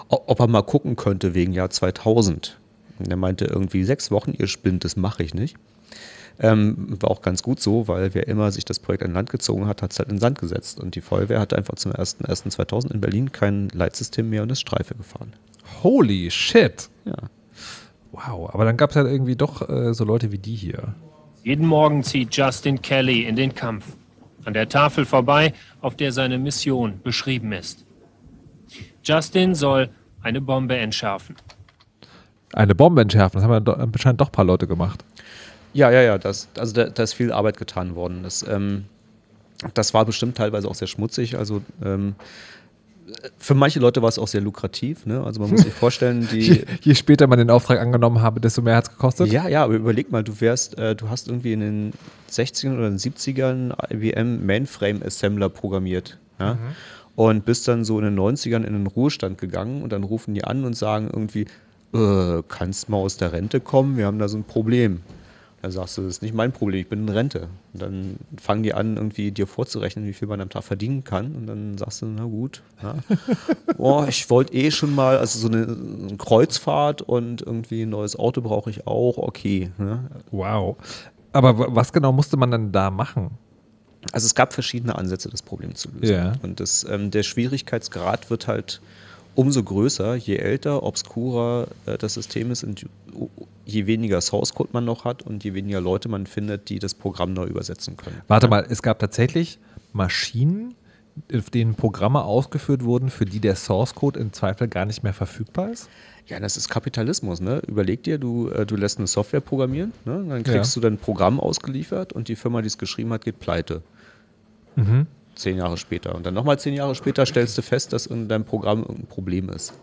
Ob er mal gucken könnte wegen Jahr 2000. Und er meinte irgendwie sechs Wochen, ihr spinnt, das mache ich nicht. Ähm, war auch ganz gut so, weil wer immer sich das Projekt an Land gezogen hat, hat es halt in den Sand gesetzt. Und die Feuerwehr hatte einfach zum 01.01.2000 in Berlin kein Leitsystem mehr und ist Streife gefahren. Holy shit. Ja. Wow, aber dann gab es halt irgendwie doch äh, so Leute wie die hier. Jeden Morgen zieht Justin Kelly in den Kampf. An der Tafel vorbei, auf der seine Mission beschrieben ist. Justin soll eine Bombe entschärfen. Eine Bombe entschärfen, das haben ja do, anscheinend doch ein paar Leute gemacht. Ja, ja, ja, das, also da, da ist viel Arbeit getan worden. Das, ähm, das war bestimmt teilweise auch sehr schmutzig. Also ähm, für manche Leute war es auch sehr lukrativ. Ne? Also man muss sich vorstellen, Je, die. je später man den Auftrag angenommen habe, desto mehr hat es gekostet. Ja, ja, aber überleg mal, du wärst, äh, du hast irgendwie in den 60ern oder den 70ern IBM Mainframe Assembler programmiert. Ja? Und bist dann so in den 90ern in den Ruhestand gegangen und dann rufen die an und sagen irgendwie, äh, kannst mal aus der Rente kommen, wir haben da so ein Problem. Dann sagst du, das ist nicht mein Problem, ich bin in Rente. Und dann fangen die an, irgendwie dir vorzurechnen, wie viel man am Tag verdienen kann. Und dann sagst du, na gut, ja. Boah, ich wollte eh schon mal, also so eine, eine Kreuzfahrt und irgendwie ein neues Auto brauche ich auch, okay. Ne? Wow. Aber wa- was genau musste man dann da machen? Also es gab verschiedene Ansätze, das Problem zu lösen. Ja. Und das, ähm, der Schwierigkeitsgrad wird halt umso größer, je älter, obskurer äh, das System ist und je weniger Source Code man noch hat und je weniger Leute man findet, die das Programm neu übersetzen können. Warte mal, es gab tatsächlich Maschinen, auf denen Programme ausgeführt wurden, für die der Source Code im Zweifel gar nicht mehr verfügbar ist? Ja, das ist Kapitalismus, ne? Überleg dir, du, äh, du lässt eine Software programmieren, ne? Dann kriegst Ja. du dein Programm ausgeliefert und die Firma, die es geschrieben hat, geht pleite. Mhm. Zehn Jahre später. Und dann nochmal zehn Jahre später stellst du fest, dass in deinem Programm irgendein Problem ist.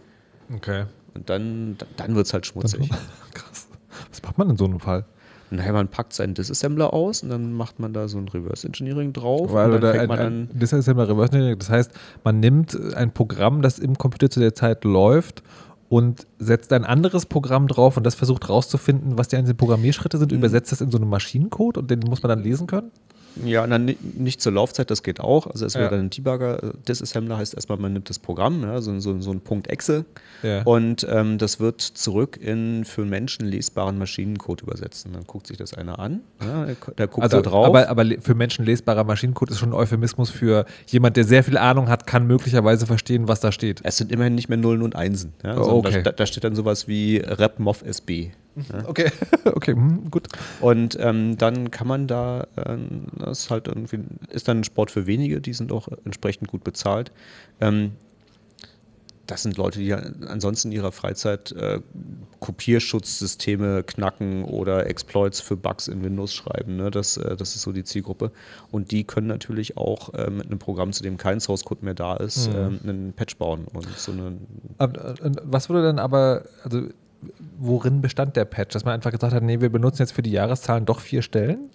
Okay. Und dann, dann wird es halt schmutzig. Krass. Was macht man in so einem Fall? Naja, man packt seinen Disassembler aus und dann macht man da so ein Reverse Engineering drauf. Weil und dann fängt ein, man ein, an. ja mal Reverse Engineering. Das heißt, man nimmt ein Programm, das im Computer zu der Zeit läuft und setzt ein anderes Programm drauf und das versucht rauszufinden, was die einzelnen Programmierschritte sind, übersetzt das in so einen Maschinencode und den muss man dann lesen können? Ja, und dann ni- nicht zur Laufzeit, das geht auch. Also es wäre Ja. dann ein Debugger. Disassembler heißt erstmal, man nimmt das Programm, ja, so, so, so ein Punkt Exe. Ja. Und ähm, das wird zurück in für Menschen lesbaren Maschinencode übersetzen. Dann guckt sich das einer an. Ja, der, guckt Also, da drauf. aber, aber für Menschen lesbarer Maschinencode ist schon ein Euphemismus für jemand, der sehr viel Ahnung hat, kann möglicherweise verstehen, was da steht. es sind immerhin nicht mehr Nullen und Einsen. Ja, Oh, sondern okay. da, da steht dann sowas wie RepMov SB. Okay, okay, hm, gut. Und ähm, dann kann man da, ähm, das ist halt irgendwie, ist dann ein Sport für wenige, die sind auch entsprechend gut bezahlt. Ähm, das sind Leute, die ansonsten in ihrer Freizeit äh, Kopierschutzsysteme knacken oder Exploits für Bugs in Windows schreiben. Ne? Das, äh, das ist so die Zielgruppe. Und die können natürlich auch äh, mit einem Programm, zu dem kein Source Code mehr da ist, mhm. ähm, einen Patch bauen und so eine. Aber, was würde denn aber, also worin bestand der Patch? Dass man einfach gesagt hat, nee, wir benutzen jetzt für die Jahreszahlen doch vier Stellen?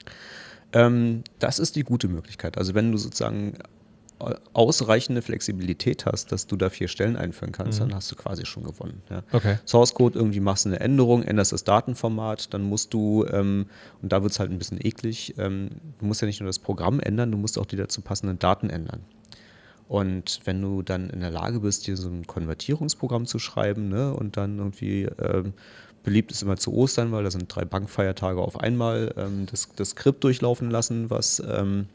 Ähm, das ist die gute Möglichkeit. Also wenn du sozusagen ausreichende Flexibilität hast, dass du da vier Stellen einführen kannst, mhm. dann hast du quasi schon gewonnen. Ja. Okay. Source Code, irgendwie machst du eine Änderung, änderst das Datenformat, dann musst du, ähm, und da wird es halt ein bisschen eklig, ähm, du musst ja nicht nur das Programm ändern, du musst auch die dazu passenden Daten ändern. Und wenn du dann in der Lage bist, hier so ein Konvertierungsprogramm zu schreiben ne, und dann irgendwie ähm, beliebt ist immer zu Ostern, weil da sind drei Bankfeiertage auf einmal, ähm, das, das Skript durchlaufen lassen, was ähm,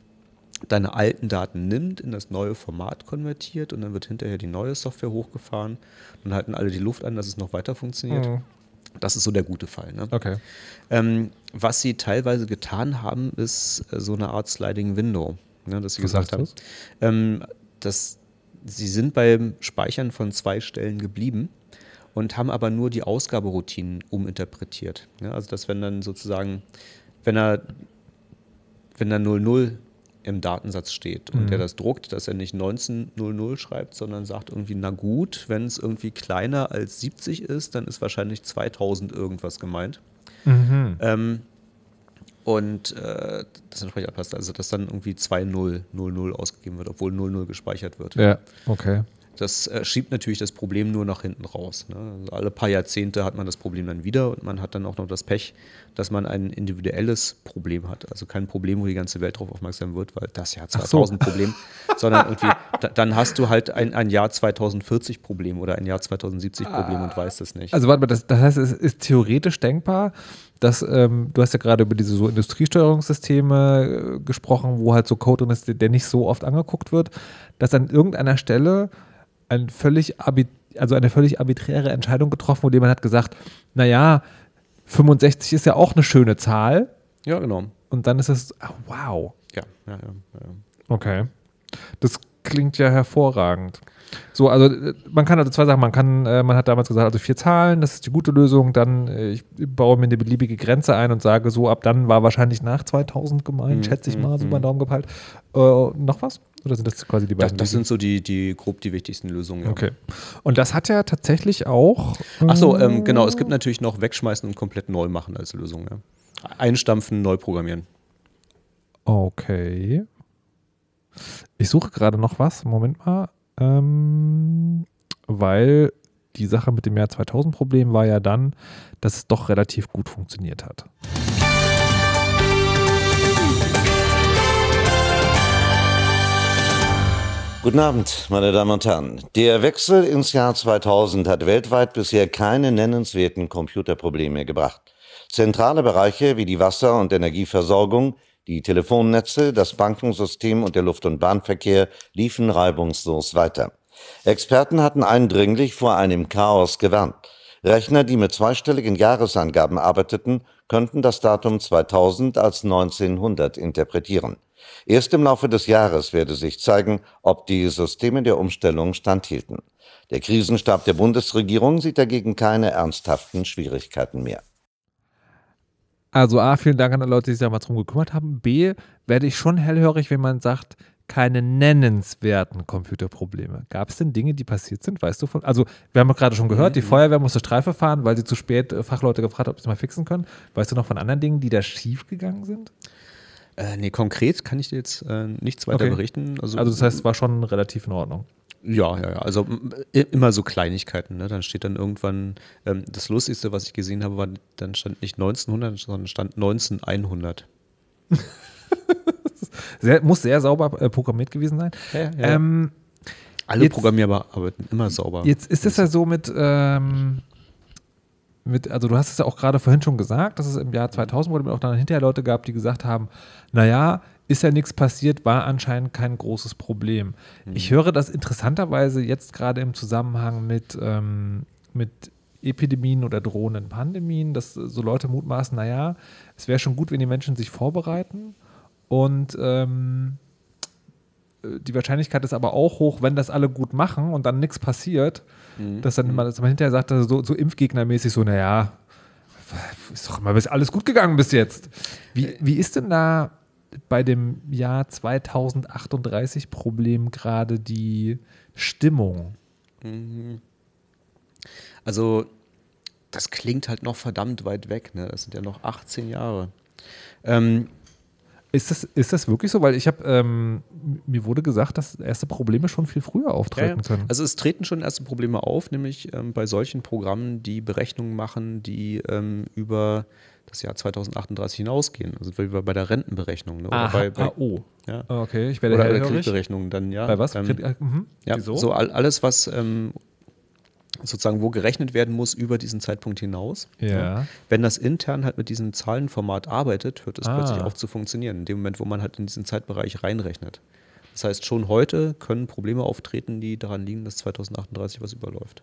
deine alten Daten nimmt, in das neue Format konvertiert und dann wird hinterher die neue Software hochgefahren. Dann halten alle die Luft an, dass es noch weiter funktioniert. Mhm. Das ist so der gute Fall. Ne? Okay. Ähm, was sie teilweise getan haben, ist äh, so eine Art Sliding Window, ne, dass sie was gesagt haben, ähm, dass sie sind beim Speichern von zwei Stellen geblieben und haben aber nur die Ausgaberoutinen uminterpretiert. Ja, also dass wenn dann sozusagen, wenn er wenn er 00 im Datensatz steht und mhm. der das druckt, dass er nicht 1900 schreibt, sondern sagt irgendwie, na gut, wenn es irgendwie kleiner als 70 ist, dann ist wahrscheinlich 2000 irgendwas gemeint. Mhm. Ähm, und äh, das entsprechend abpasst, also dass dann irgendwie 2000 ausgegeben wird, obwohl 00 gespeichert wird. Ja, okay. Das äh, schiebt natürlich das Problem nur nach hinten raus. Ne? Also alle paar Jahrzehnte hat man das Problem dann wieder und man hat dann auch noch das Pech, dass man ein individuelles Problem hat. Also kein Problem, wo die ganze Welt darauf aufmerksam wird, weil das Jahr 2000 so. Problem, sondern irgendwie, da, dann hast du halt ein, ein Jahr 2040 Problem oder ein Jahr 2070 Problem ah. und weißt es nicht. Also warte mal, das, das heißt, es ist theoretisch denkbar, dass ähm, du hast ja gerade über diese so Industriesteuerungssysteme äh, gesprochen, wo halt so Code drin ist, der nicht so oft angeguckt wird, dass an irgendeiner Stelle ein völlig also eine völlig arbiträre Entscheidung getroffen, wo jemand hat gesagt, naja, 65 ist ja auch eine schöne Zahl. Ja, genau. Und dann ist es, oh, wow. Ja, ja, ja, ja. Okay. Das klingt ja hervorragend. So, also äh, man kann also zwei Sachen, man kann, äh, man hat damals gesagt, also vier Zahlen, das ist die gute Lösung, dann äh, ich baue mir eine beliebige Grenze ein und sage so, ab dann war wahrscheinlich nach 2000 gemeint, mhm. schätze ich mal, so mhm. mein Daumen gepeilt. Äh, noch was? Oder sind das quasi die beiden? Das, das sind so die, die grob die wichtigsten Lösungen. Ja. Okay. Und das hat ja tatsächlich auch. Achso, ähm, genau. Es gibt natürlich noch wegschmeißen und komplett neu machen als Lösung. Ja. Einstampfen, neu programmieren. Okay. Ich suche gerade noch was. Moment mal. Ähm, weil die Sache mit dem Jahr 2000 Problem war ja dann, dass es doch relativ gut funktioniert hat. Guten Abend, meine Damen und Herren. Der Wechsel ins Jahr 2000 hat weltweit bisher keine nennenswerten Computerprobleme gebracht. Zentrale Bereiche wie die Wasser- und Energieversorgung, die Telefonnetze, das Bankensystem und der Luft- und Bahnverkehr liefen reibungslos weiter. Experten hatten eindringlich vor einem Chaos gewarnt. Rechner, die mit zweistelligen Jahresangaben arbeiteten, könnten das Datum 2000 als 1900 interpretieren. Erst im Laufe des Jahres werde sich zeigen, ob die Systeme der Umstellung standhielten. Der Krisenstab der Bundesregierung sieht dagegen keine ernsthaften Schwierigkeiten mehr. Also A, vielen Dank an alle Leute, die sich da mal drum gekümmert haben. B, werde ich schon hellhörig, wenn man sagt, keine nennenswerten Computerprobleme. Gab es denn Dinge, die passiert sind? Weißt du von? Also, wir haben gerade schon gehört, die mhm. Feuerwehr musste Streife fahren, weil sie zu spät äh, Fachleute gefragt haben, ob sie es mal fixen können. Weißt du noch von anderen Dingen, die da schiefgegangen sind? Äh, nee, konkret kann ich dir jetzt äh, nichts weiter okay. berichten. Also, also, das heißt, es war schon relativ in Ordnung. Ja, ja, ja. Also immer so Kleinigkeiten. Ne? Dann steht dann irgendwann, ähm, das Lustigste, was ich gesehen habe, war, dann stand nicht 1900, sondern stand 19100. sehr, muss sehr sauber äh, programmiert gewesen sein. Ja, ja. Ähm, Alle jetzt, Programmierer arbeiten immer sauber. Jetzt ist es ja so mit, ähm, mit, also du hast es ja auch gerade vorhin schon gesagt, dass es im Jahr 2000 wurde auch dann hinterher Leute gab, die gesagt haben, naja, ist ja nichts passiert, war anscheinend kein großes Problem. Mhm. Ich höre das interessanterweise jetzt gerade im Zusammenhang mit, ähm, mit Epidemien oder drohenden Pandemien, dass so Leute mutmaßen, naja, es wäre schon gut, wenn die Menschen sich vorbereiten und ähm, äh, die Wahrscheinlichkeit ist aber auch hoch, wenn das alle gut machen und dann nichts passiert, dass dann immer, dass man hinterher sagt, also so, so Impfgegnermäßig so, naja, ist doch immer alles gut gegangen bis jetzt. Wie, wie ist denn da bei dem Jahr 2038 Problem gerade die Stimmung? Also, das klingt halt noch verdammt weit weg. Ne? Das sind ja noch 18 Jahre. Ähm, Ist das, ist das wirklich so? Weil ich habe, ähm, mir wurde gesagt, dass erste Probleme schon viel früher auftreten können. Also es treten schon erste Probleme auf, nämlich ähm, bei solchen Programmen, die Berechnungen machen, die ähm, über das Jahr 2038 hinausgehen. Also wie bei der Rentenberechnung. Ne? Oder Aha, bei, bei, ah, oh. ja. Okay, ich werde Oder bei der. Kreditberechnung dann, ja. Bei was? Ähm, äh, mhm. ja, Wieso? so all, alles, was ähm, sozusagen wo gerechnet werden muss über diesen Zeitpunkt hinaus. Ja. Wenn das intern halt mit diesem Zahlenformat arbeitet, hört es Ah. plötzlich auf zu funktionieren, in dem Moment, wo man halt in diesen Zeitbereich reinrechnet. Das heißt, schon heute können Probleme auftreten, die daran liegen, dass 2038 was überläuft.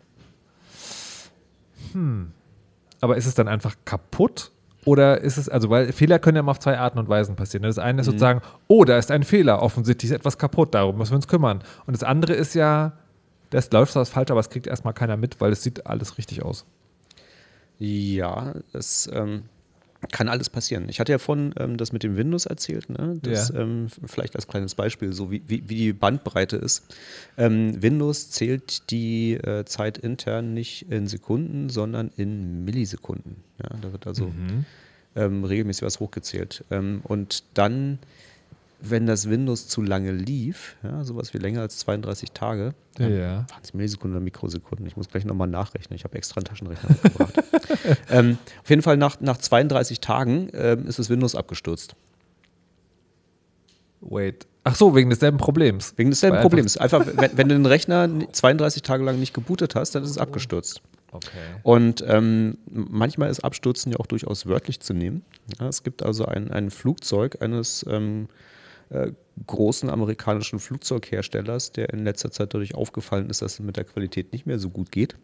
Aber ist es dann einfach kaputt? Oder ist es, also, weil Fehler können ja immer auf zwei Arten und Weisen passieren. Das eine ist Mhm. sozusagen, oh, da ist ein Fehler, offensichtlich ist etwas kaputt, darum müssen wir uns kümmern. Und das andere ist ja, das läuft was falsch, aber es kriegt erstmal keiner mit, weil es sieht alles richtig aus. Ja, es ähm, kann alles passieren. Ich hatte ja vorhin ähm, das mit dem Windows erzählt, ne? das, Ja. ähm, vielleicht als kleines Beispiel, so wie, wie, wie die Bandbreite ist. Ähm, Windows zählt die äh, Zeit intern nicht in Sekunden, sondern in Millisekunden. Ja, da wird also ähm, regelmäßig was hochgezählt. Ähm, und dann, wenn das Windows zu lange lief, ja, sowas wie länger als 32 Tage, Ja. waren es Millisekunden oder Mikrosekunden? Ich muss gleich nochmal nachrechnen. Ich habe extra einen Taschenrechner mitgebracht. ähm, auf jeden Fall nach, nach 32 Tagen ähm, ist das Windows abgestürzt. Wait. Ach so, wegen desselben Problems. Wegen desselben Weil Problems. Einfach, wenn, wenn du den Rechner 32 Tage lang nicht gebootet hast, dann ist es abgestürzt. Okay. Und ähm, manchmal ist Abstürzen ja auch durchaus wörtlich zu nehmen. Ja, es gibt also ein, ein Flugzeug eines ähm, äh, großen amerikanischen Flugzeugherstellers, der in letzter Zeit dadurch aufgefallen ist, dass es mit der Qualität nicht mehr so gut geht.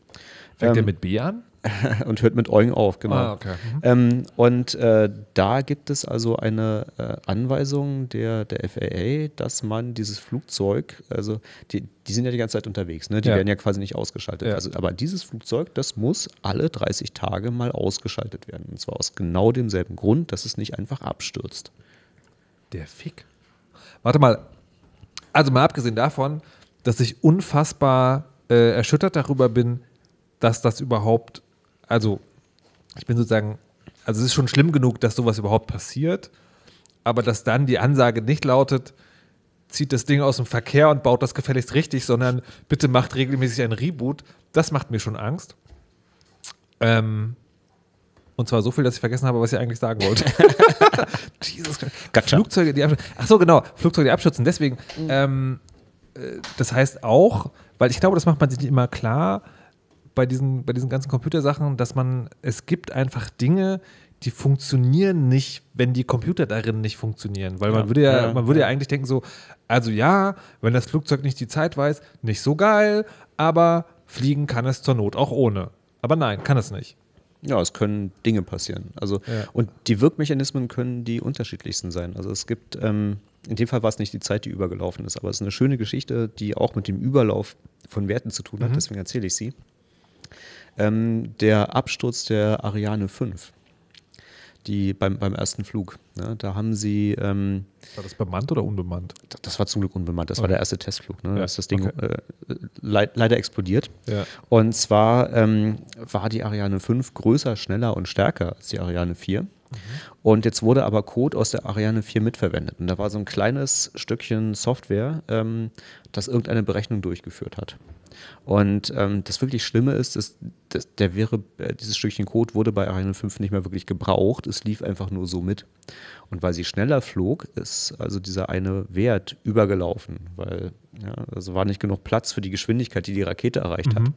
Fängt der Ähm, mit B an? und hört mit Eugen auf, genau. Ah, okay. Mhm. Ähm, und äh, da gibt es also eine äh, Anweisung der, der FAA, dass man dieses Flugzeug, also die, die sind ja die ganze Zeit unterwegs, ne? die Ja. werden ja quasi nicht ausgeschaltet. Ja. Also, aber dieses Flugzeug, das muss alle 30 Tage mal ausgeschaltet werden. Und zwar aus genau demselben Grund, dass es nicht einfach abstürzt. Der Fick. Warte mal. Also mal abgesehen davon, dass ich unfassbar äh, erschüttert darüber bin, dass das überhaupt, also ich bin sozusagen, also es ist schon schlimm genug, dass sowas überhaupt passiert, aber dass dann die Ansage nicht lautet, zieht das Ding aus dem Verkehr und baut das gefälligst richtig, sondern bitte macht regelmäßig ein Reboot, das macht mir schon Angst. Ähm, und zwar so viel, dass ich vergessen habe, was ich eigentlich sagen wollte. Jesus Christ. Gotcha. Flugzeuge, die abstürzen. Ach so, genau. Flugzeuge, die abstürzen. Deswegen, ähm, äh, das heißt auch, weil ich glaube, das macht man sich nicht immer klar bei diesen, bei diesen ganzen Computersachen, dass man, es gibt einfach Dinge, die funktionieren nicht, wenn die Computer darin nicht funktionieren. Weil man Ja. würde ja, Ja, man würde ja ja. eigentlich denken so, also ja, wenn das Flugzeug nicht die Zeit weiß, nicht so geil, aber fliegen kann es zur Not auch ohne. Aber nein, kann es nicht. Ja, es können Dinge passieren. Also, Ja. und die Wirkmechanismen können die unterschiedlichsten sein. Also es gibt, ähm, in dem Fall war es nicht die Zeit, die übergelaufen ist, aber es ist eine schöne Geschichte, die auch mit dem Überlauf von Werten zu tun hat, Mhm. deswegen erzähle ich sie. Ähm, der Absturz der Ariane 5, die beim, beim ersten Flug, ne, da haben sie, ähm, War das bemannt oder unbemannt? das- das war zum Glück unbemannt, das war Okay. der erste Testflug, ne, Ja, da ist das Ding okay. äh, leid, leider explodiert. Ja. Und zwar ähm, war die Ariane 5 größer, schneller und stärker als die Ariane 4. Und jetzt wurde aber Code aus der Ariane 4 mitverwendet. Und da war so ein kleines Stückchen Software, ähm, das irgendeine Berechnung durchgeführt hat. Und ähm, das wirklich Schlimme ist, dass, dass der wäre, äh, dieses Stückchen Code wurde bei Ariane 5 nicht mehr wirklich gebraucht. Es lief einfach nur so mit. Und weil sie schneller flog, ist also dieser eine Wert übergelaufen, weil ja, also war nicht genug Platz für die Geschwindigkeit, die die Rakete erreicht hat.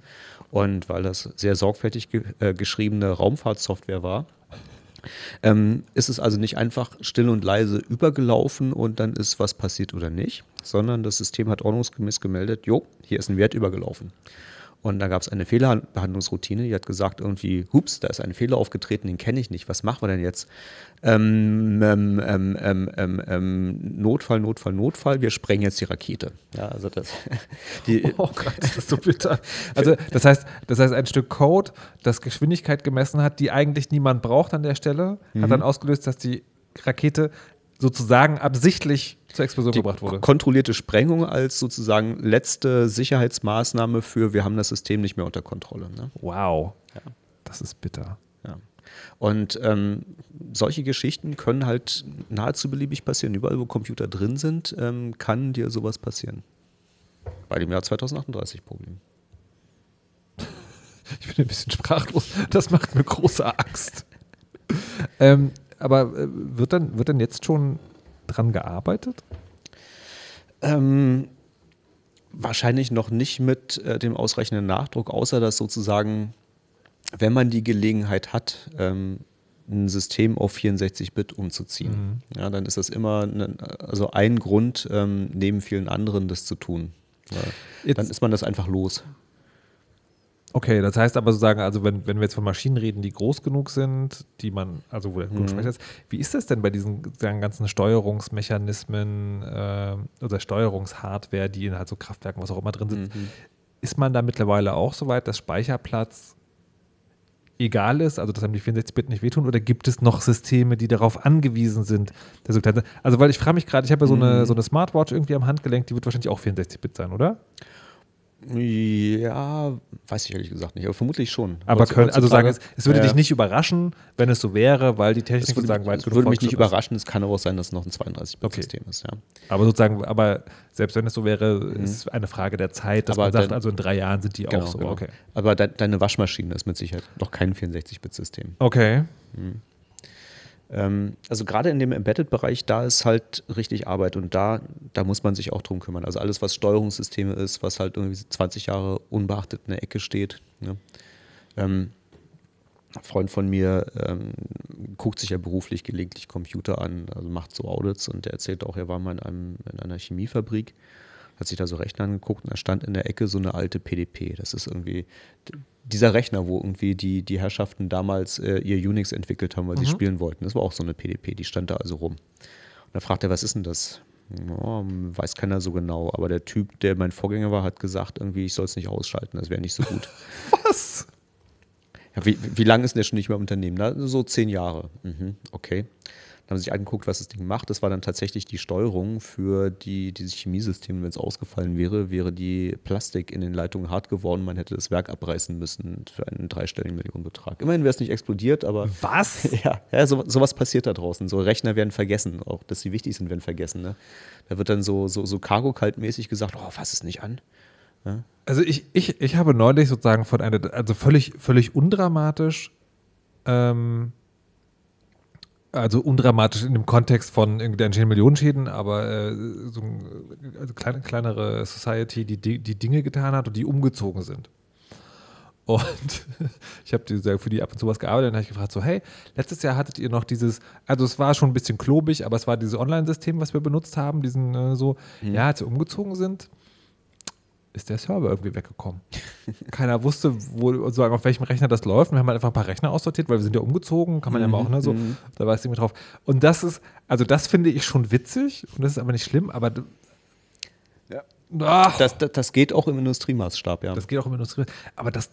Und weil das sehr sorgfältig ge äh, geschriebene Raumfahrtsoftware war, ähm, ist es also nicht einfach still und leise übergelaufen und dann ist was passiert oder nicht, sondern das System hat ordnungsgemäß gemeldet, jo, hier ist ein Wert übergelaufen. Und da gab es eine Fehlerbehandlungsroutine, die hat gesagt, irgendwie, hups, da ist ein Fehler aufgetreten, den kenne ich nicht, was machen wir denn jetzt? Ähm ähm, ähm, ähm, ähm, ähm, Notfall, Notfall, Notfall, wir sprengen jetzt die Rakete. Ja, also das. Die, oh Gott, das ist so bitter. Also das heißt, das heißt, ein Stück Code, das Geschwindigkeit gemessen hat, die eigentlich niemand braucht an der Stelle, mhm. hat dann ausgelöst, dass die Rakete sozusagen absichtlich zur Explosion die gebracht wurde. Kontrollierte Sprengung als sozusagen letzte Sicherheitsmaßnahme für wir haben das System nicht mehr unter Kontrolle. Ne? Wow. Ja. Das ist bitter. Ja. Und ähm, solche Geschichten können halt nahezu beliebig passieren. Überall, wo Computer drin sind, ähm, kann dir sowas passieren. Bei dem Jahr 2038 Problem. Ich bin ein bisschen sprachlos. Das macht mir große Angst. ähm, aber äh, wird dann, wird dann jetzt schon dran gearbeitet? Ähm, wahrscheinlich noch nicht mit äh, dem ausreichenden Nachdruck, außer dass sozusagen, wenn man die Gelegenheit hat, ähm, ein System auf 64-Bit umzuziehen, mhm. ja, dann ist das immer ne, also ein Grund ähm, neben vielen anderen, das zu tun. dann ist man das einfach los. Okay, das heißt aber sozusagen, also wenn, wenn wir jetzt von Maschinen reden, die groß genug sind, die man, also wo der mhm. Speicher ist, wie ist das denn bei diesen ganzen Steuerungsmechanismen äh, oder Steuerungshardware, die in halt so Kraftwerken, was auch immer drin sind? Mhm. Ist man da mittlerweile auch so weit, dass Speicherplatz egal ist, also dass einem die 64-Bit nicht wehtun, oder gibt es noch Systeme, die darauf angewiesen sind? Also, weil ich frage mich gerade, ich habe ja so, mhm. eine, so eine Smartwatch irgendwie am Handgelenk, die wird wahrscheinlich auch 64-Bit sein, oder? Ja, weiß ich ehrlich gesagt nicht, aber vermutlich schon. Aber können, also sagen, es, es würde ja. dich nicht überraschen, wenn es so wäre, weil die Technik würde, sozusagen weit Es würde mich nicht überraschen, es kann aber auch sein, dass es noch ein 32-Bit-System okay. ist, ja. Aber sozusagen, aber selbst wenn es so wäre, mhm. ist es eine Frage der Zeit, dass aber man sagt, also in drei Jahren sind die genau, auch so. Genau. Okay. Aber de deine Waschmaschine ist mit Sicherheit noch kein 64-Bit-System. Okay. Mhm. Ähm, also gerade in dem Embedded-Bereich, da ist halt richtig Arbeit und da, da muss man sich auch drum kümmern. Also alles, was Steuerungssysteme ist, was halt irgendwie 20 Jahre unbeachtet in der Ecke steht. Ne? Ähm, ein Freund von mir ähm, guckt sich ja beruflich gelegentlich Computer an, also macht so Audits und der erzählt auch, er war mal in, einem, in einer Chemiefabrik hat sich da so Rechner angeguckt und da stand in der Ecke so eine alte PDP. Das ist irgendwie dieser Rechner, wo irgendwie die, die Herrschaften damals äh, ihr Unix entwickelt haben, weil mhm. sie spielen wollten. Das war auch so eine PDP, die stand da also rum. Und da fragt er, was ist denn das? Oh, weiß keiner so genau, aber der Typ, der mein Vorgänger war, hat gesagt, irgendwie, ich soll es nicht ausschalten, das wäre nicht so gut. was? Ja, wie, wie lange ist denn der schon nicht mehr im Unternehmen? Na, so zehn Jahre. Mhm, okay. Dann haben sie sich angeguckt, was das Ding macht. Das war dann tatsächlich die Steuerung für die, dieses Chemiesystem. Wenn es ausgefallen wäre, wäre die Plastik in den Leitungen hart geworden. Man hätte das Werk abreißen müssen für einen dreistelligen Millionenbetrag. Immerhin wäre es nicht explodiert, aber. Was? Ja, ja so, sowas passiert da draußen. So Rechner werden vergessen. Auch, dass sie wichtig sind, werden vergessen. Ne? Da wird dann so, so, so Cargo-kaltmäßig gesagt: Oh, fass es nicht an. Ja? Also, ich, ich, ich habe neulich sozusagen von einer, also völlig, völlig undramatisch, ähm, also undramatisch in dem Kontext von irgendwie entstehen Millionenschäden, aber äh, so eine also kleine, kleinere Society, die die Dinge getan hat und die umgezogen sind. Und ich habe für die ab und zu was gearbeitet und habe ich gefragt, so, hey, letztes Jahr hattet ihr noch dieses, also es war schon ein bisschen klobig, aber es war dieses Online-System, was wir benutzt haben, diesen äh, so, mhm. ja, als wir umgezogen sind, ist der Server irgendwie weggekommen. Keiner wusste, wo, sozusagen auf welchem Rechner das läuft. Wir haben halt einfach ein paar Rechner aussortiert, weil wir sind ja umgezogen, kann man mhm, ja auch, ne, so, mhm. da war es irgendwie drauf. Und das ist, also das finde ich schon witzig und das ist aber nicht schlimm, aber ja. Das, das, das, geht auch im Industriemaßstab, ja. Das geht auch im Industriemaßstab. Aber das,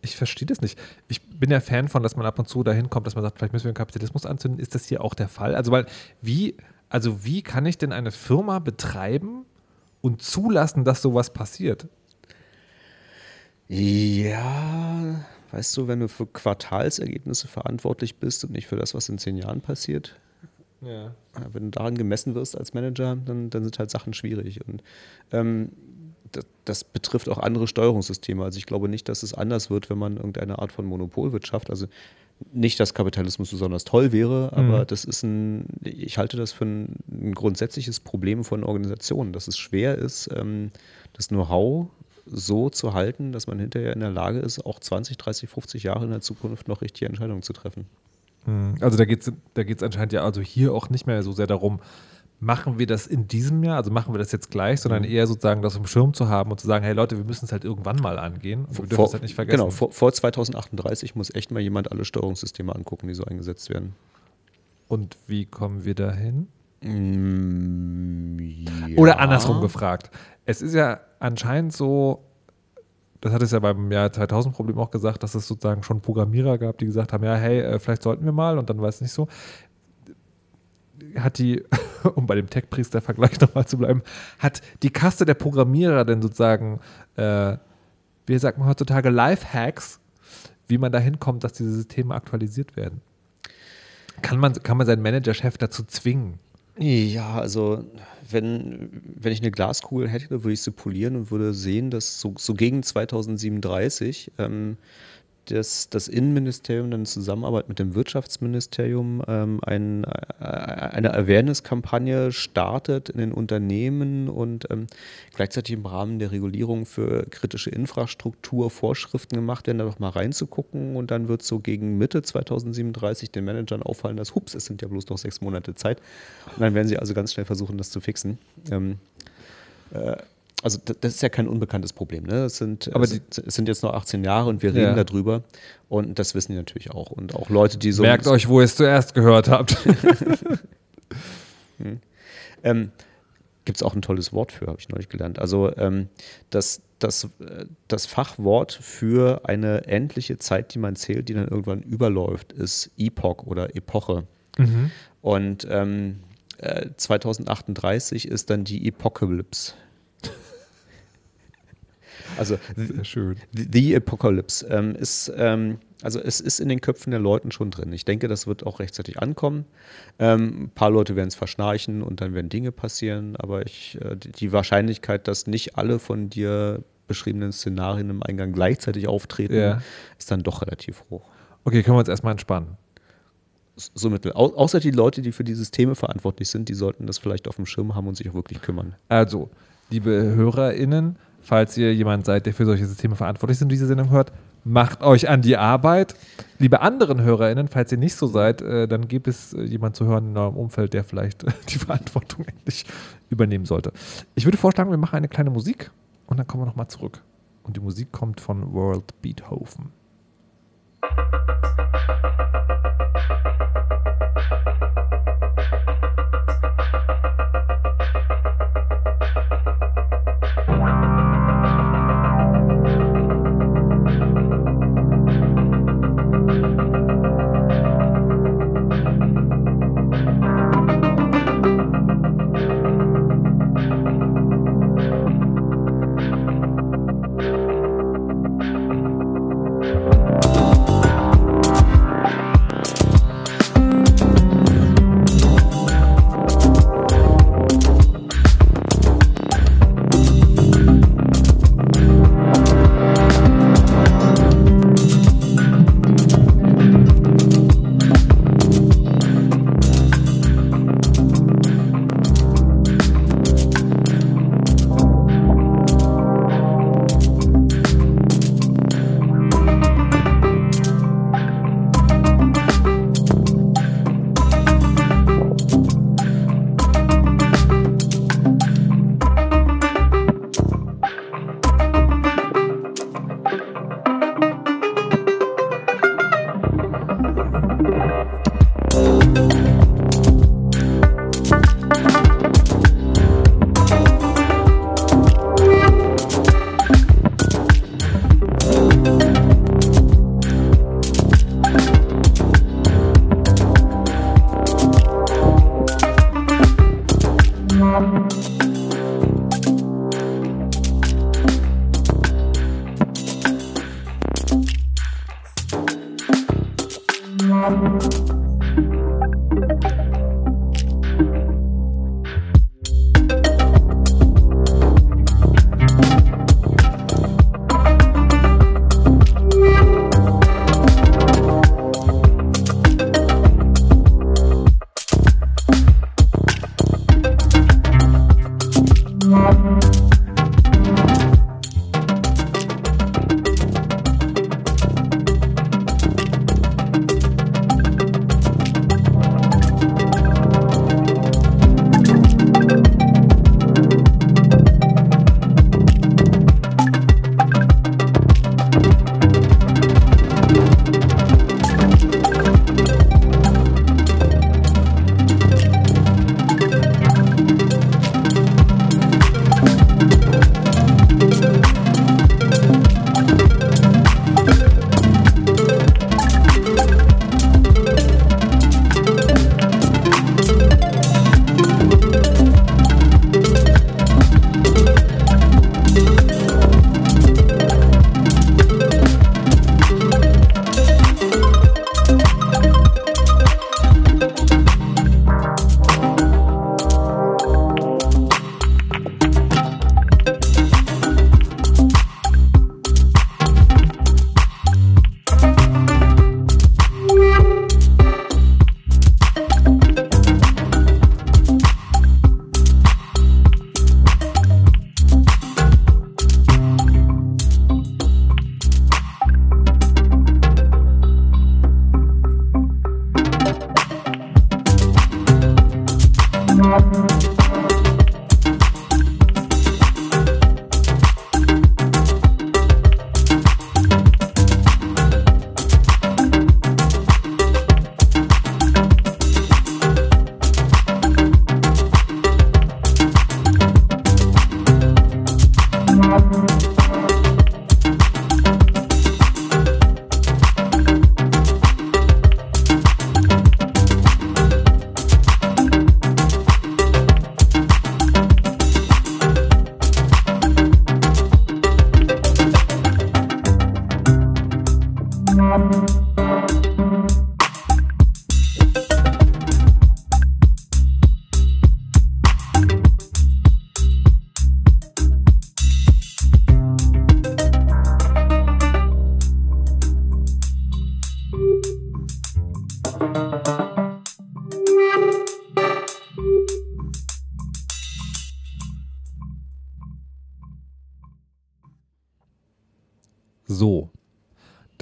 ich verstehe das nicht. Ich bin ja Fan von, dass man ab und zu dahin kommt, dass man sagt, vielleicht müssen wir den Kapitalismus anzünden. Ist das hier auch der Fall? Also, weil, wie, also wie kann ich denn eine Firma betreiben, und zulassen, dass sowas passiert. Ja, weißt du, wenn du für Quartalsergebnisse verantwortlich bist und nicht für das, was in zehn Jahren passiert, ja. wenn du daran gemessen wirst als Manager, dann, dann sind halt Sachen schwierig. Und ähm, das, das, betrifft auch andere Steuerungssysteme. Also ich glaube nicht, dass es anders wird, wenn man irgendeine Art von Monopolwirtschaft, also nicht, dass Kapitalismus besonders toll wäre, aber mhm. das ist ein, ich halte das für ein, ein, grundsätzliches Problem von Organisationen, dass es schwer ist, ähm, das Know-how so zu halten, dass man hinterher in der Lage ist, auch 20, 30, 50 Jahre in der Zukunft noch richtige Entscheidungen zu treffen. Mhm. Also da geht es da geht's anscheinend ja also hier auch nicht mehr so sehr darum, machen wir das in diesem Jahr, also machen wir das jetzt gleich, sondern mhm. eher sozusagen das im Schirm zu haben und zu sagen, hey Leute, wir müssen es halt irgendwann mal angehen. Und wir dürfen es halt nicht vergessen. Genau, vor, vor 2038 muss echt mal jemand alle Steuerungssysteme angucken, die so eingesetzt werden. Und wie kommen wir dahin? Mm, ja. Oder andersrum gefragt. Es ist ja anscheinend so, das hat es ja beim Jahr 2000 Problem auch gesagt, dass es sozusagen schon Programmierer gab, die gesagt haben, ja, hey, äh, vielleicht sollten wir mal und dann war es nicht so. Hat die, um bei dem Tech-Priester-Vergleich nochmal zu bleiben, hat die Kaste der Programmierer denn sozusagen, äh, wie sagt man heutzutage, Life-Hacks, wie man dahin kommt, dass diese Systeme aktualisiert werden? Kann man, kann man seinen Manager-Chef dazu zwingen? Ja, also wenn, wenn ich eine Glaskugel hätte, würde ich sie polieren und würde sehen, dass so, so gegen 2037 ähm, dass das Innenministerium dann in Zusammenarbeit mit dem Wirtschaftsministerium ähm, ein, äh, eine Awareness-Kampagne startet in den Unternehmen und ähm, gleichzeitig im Rahmen der Regulierung für kritische Infrastruktur Vorschriften gemacht werden, da noch mal reinzugucken und dann wird so gegen Mitte 2037 den Managern auffallen, dass hups, es sind ja bloß noch sechs Monate Zeit und dann werden sie also ganz schnell versuchen, das zu fixen. Ähm, äh, also das ist ja kein unbekanntes Problem. Ne? Es, sind, Aber die, es sind jetzt noch 18 Jahre und wir reden ja. darüber. Und das wissen die natürlich auch. Und auch Leute, die so. Merkt euch, wo ihr es zuerst gehört habt. hm. ähm, Gibt es auch ein tolles Wort für, habe ich neulich gelernt. Also ähm, das, das, das Fachwort für eine endliche Zeit, die man zählt, die dann irgendwann überläuft, ist Epoch oder Epoche. Mhm. Und ähm, äh, 2038 ist dann die Epocalypse. Also Sehr schön. The, The Apocalypse ähm, ist, ähm, also es ist in den Köpfen der Leuten schon drin. Ich denke, das wird auch rechtzeitig ankommen. Ähm, ein paar Leute werden es verschnarchen und dann werden Dinge passieren, aber ich, äh, die Wahrscheinlichkeit, dass nicht alle von dir beschriebenen Szenarien im Eingang gleichzeitig auftreten, ja. ist dann doch relativ hoch. Okay, können wir uns erstmal entspannen. So mittel. Au außer die Leute, die für die Systeme verantwortlich sind, die sollten das vielleicht auf dem Schirm haben und sich auch wirklich kümmern. Also, liebe HörerInnen, falls ihr jemand seid, der für solche Systeme verantwortlich ist und diese Sendung hört, macht euch an die Arbeit. Liebe anderen HörerInnen, falls ihr nicht so seid, äh, dann gibt es äh, jemanden zu hören in eurem Umfeld, der vielleicht äh, die Verantwortung endlich übernehmen sollte. Ich würde vorschlagen, wir machen eine kleine Musik und dann kommen wir nochmal zurück. Und die Musik kommt von World Beethoven.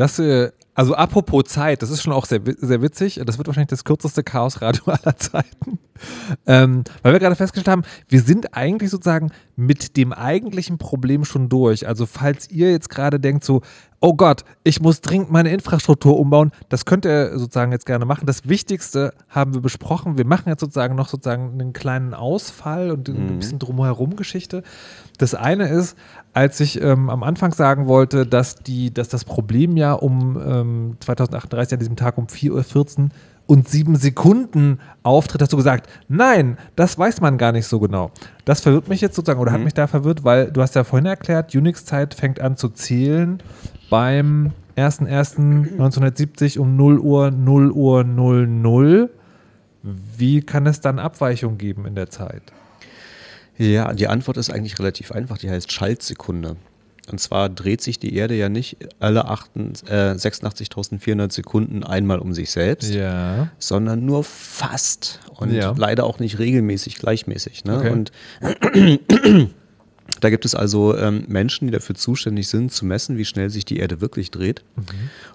Das, äh, also apropos Zeit, das ist schon auch sehr, sehr witzig. Das wird wahrscheinlich das kürzeste Chaosradio aller Zeiten. Ähm, weil wir gerade festgestellt haben, wir sind eigentlich sozusagen mit dem eigentlichen Problem schon durch. Also falls ihr jetzt gerade denkt so, oh Gott, ich muss dringend meine Infrastruktur umbauen, das könnt ihr sozusagen jetzt gerne machen. Das Wichtigste haben wir besprochen. Wir machen jetzt sozusagen noch sozusagen einen kleinen Ausfall und ein Mhm. bisschen drumherum Geschichte. Das eine ist, als ich ähm, am Anfang sagen wollte, dass, die, dass das Problem ja um ähm, 2038 an diesem Tag um 4.14 Uhr und sieben Sekunden auftritt, hast du gesagt, nein, das weiß man gar nicht so genau. Das verwirrt mich jetzt sozusagen oder hat mich da verwirrt, weil du hast ja vorhin erklärt, Unix-Zeit fängt an zu zählen beim 1.1.1970 um 0 Uhr 0 Uhr 00. Wie kann es dann Abweichungen geben in der Zeit? Ja, die Antwort ist eigentlich relativ einfach. Die heißt Schaltsekunde. Und zwar dreht sich die Erde ja nicht alle äh, 86.400 Sekunden einmal um sich selbst, Ja. sondern nur fast und Ja. leider auch nicht regelmäßig gleichmäßig. Ne? Okay. Und da gibt es also ähm, Menschen, die dafür zuständig sind, zu messen, wie schnell sich die Erde wirklich dreht Mhm.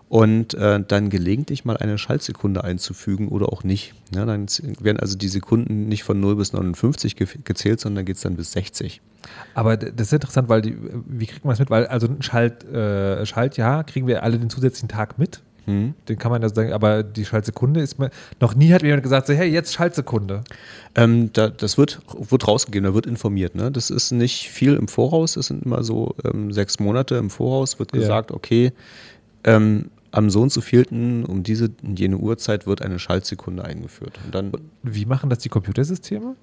und äh, dann gelegentlich mal eine Schaltsekunde einzufügen oder auch nicht. Ja, dann werden also die Sekunden nicht von 0 bis 59 ge gezählt, sondern geht es dann bis 60. Aber das ist interessant, weil die, wie kriegt man das mit? Weil also ein Schalt, äh, Schaltjahr kriegen wir alle den zusätzlichen Tag mit. Hm. Den kann man ja sagen, aber die Schaltsekunde ist mir. Noch nie hat mir jemand gesagt, so, hey, jetzt Schaltsekunde. Ähm, da, das wird, wird rausgegeben, da wird informiert. Ne? Das ist nicht viel im Voraus, das sind immer so ähm, sechs Monate im Voraus, wird Ja. gesagt, okay, ähm, am so und so vielten um diese und jene Uhrzeit wird eine Schaltsekunde eingeführt. Und dann, Wie machen das die Computersysteme?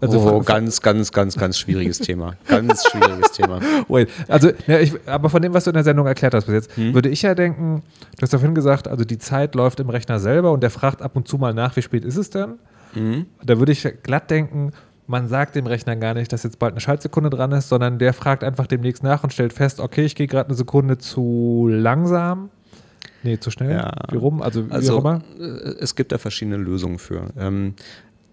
Oh, fra- ganz, ganz, ganz, ganz schwieriges Thema. Ganz schwieriges Thema. Wait, also, ja, ich, aber von dem, was du in der Sendung erklärt hast bis jetzt, Hm? würde ich ja denken, du hast vorhin gesagt, also die Zeit läuft im Rechner selber und der fragt ab und zu mal nach, wie spät ist es denn? Mhm. Da würde ich glatt denken, man sagt dem Rechner gar nicht, dass jetzt bald eine Schaltsekunde dran ist, sondern der fragt einfach demnächst nach und stellt fest, okay, ich gehe gerade eine Sekunde zu langsam. Nee, zu schnell. Ja. Wie rum? Also, wie auch Also immer. äh, es gibt da verschiedene Lösungen für. Ähm,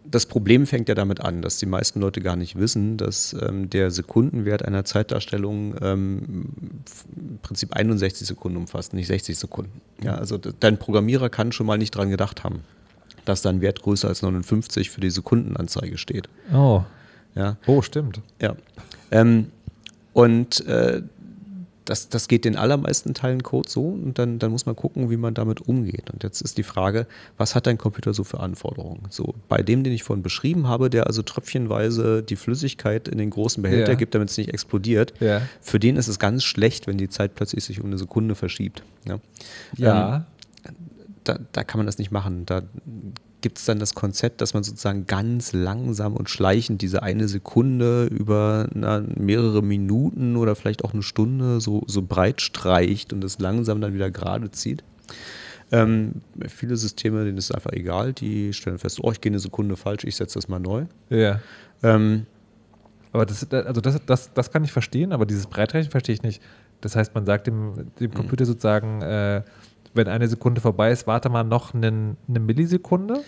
das Problem fängt ja damit an, dass die meisten Leute gar nicht wissen, dass ähm, der Sekundenwert einer Zeitdarstellung ähm, im Prinzip 61 Sekunden umfasst, nicht 60 Sekunden. Ja, also dein Programmierer kann schon mal nicht dran gedacht haben, dass da ein Wert größer als 59 für die Sekundenanzeige steht. Oh. Ja, Oh, stimmt. ja. Ähm, und äh, das, das geht den allermeisten Teilen Code so und dann, dann muss man gucken, wie man damit umgeht. Und jetzt ist die Frage, was hat dein Computer so für Anforderungen? So, bei dem, den ich vorhin beschrieben habe, der also tröpfchenweise die Flüssigkeit in den großen Behälter Ja. gibt, damit es nicht explodiert, Ja. für den ist es ganz schlecht, wenn die Zeit plötzlich sich um eine Sekunde verschiebt. Ja. Ja. Da, da kann man das nicht machen. Da gibt es dann das Konzept, dass man sozusagen ganz langsam und schleichend diese eine Sekunde über na, mehrere Minuten oder vielleicht auch eine Stunde so, so breit streicht und das langsam dann wieder gerade zieht. Ähm, viele Systeme, denen ist es einfach egal, die stellen fest, oh, ich gehe eine Sekunde falsch, ich setze das mal neu. ja. Ähm, Aber das, also das, das, das kann ich verstehen, aber dieses Breitrechnen verstehe ich nicht. Das heißt, man sagt dem, dem Computer sozusagen, äh, wenn eine Sekunde vorbei ist, warte mal noch einen, eine Millisekunde.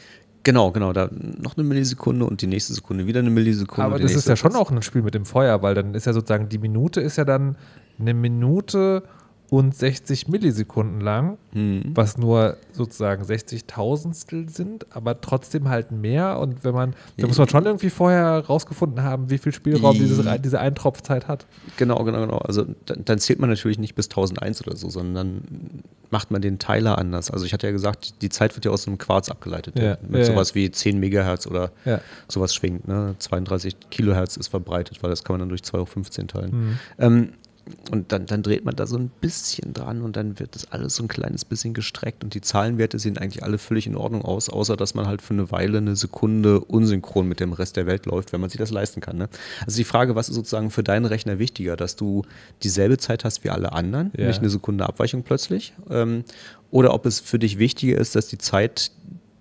genau, genau, da noch eine Millisekunde und die nächste Sekunde wieder eine Millisekunde. aber das ist ja schon auch ein Spiel mit dem Feuer, weil dann ist ja sozusagen, die Minute ist ja dann eine Minute und 60 Millisekunden lang, Mhm. was nur sozusagen 60 Tausendstel sind, aber trotzdem halt mehr. Und wenn man, da muss man schon irgendwie vorher rausgefunden haben, wie viel Spielraum dieses, diese Eintropfzeit hat. Genau, genau, genau. Also dann, dann zählt man natürlich nicht bis 1001 oder so, sondern dann macht man den Teiler anders. Also ich hatte ja gesagt, die Zeit wird ja aus einem Quarz abgeleitet, Ja, mit ja, sowas wie 10 Megahertz oder Ja. sowas schwingt. Ne? 32 Kilohertz ist verbreitet, weil das kann man dann durch 2 hoch 15 teilen. Mhm. Ähm, und dann, dann dreht man da so ein bisschen dran und dann wird das alles so ein kleines bisschen gestreckt und die Zahlenwerte sehen eigentlich alle völlig in Ordnung aus, außer dass man halt für eine Weile eine Sekunde unsynchron mit dem Rest der Welt läuft, wenn man sich das leisten kann. Ne? Also die Frage, was ist sozusagen für deinen Rechner wichtiger, dass du dieselbe Zeit hast wie alle anderen, Ja. nicht eine Sekunde Abweichung plötzlich, ähm, oder ob es für dich wichtiger ist, dass die Zeit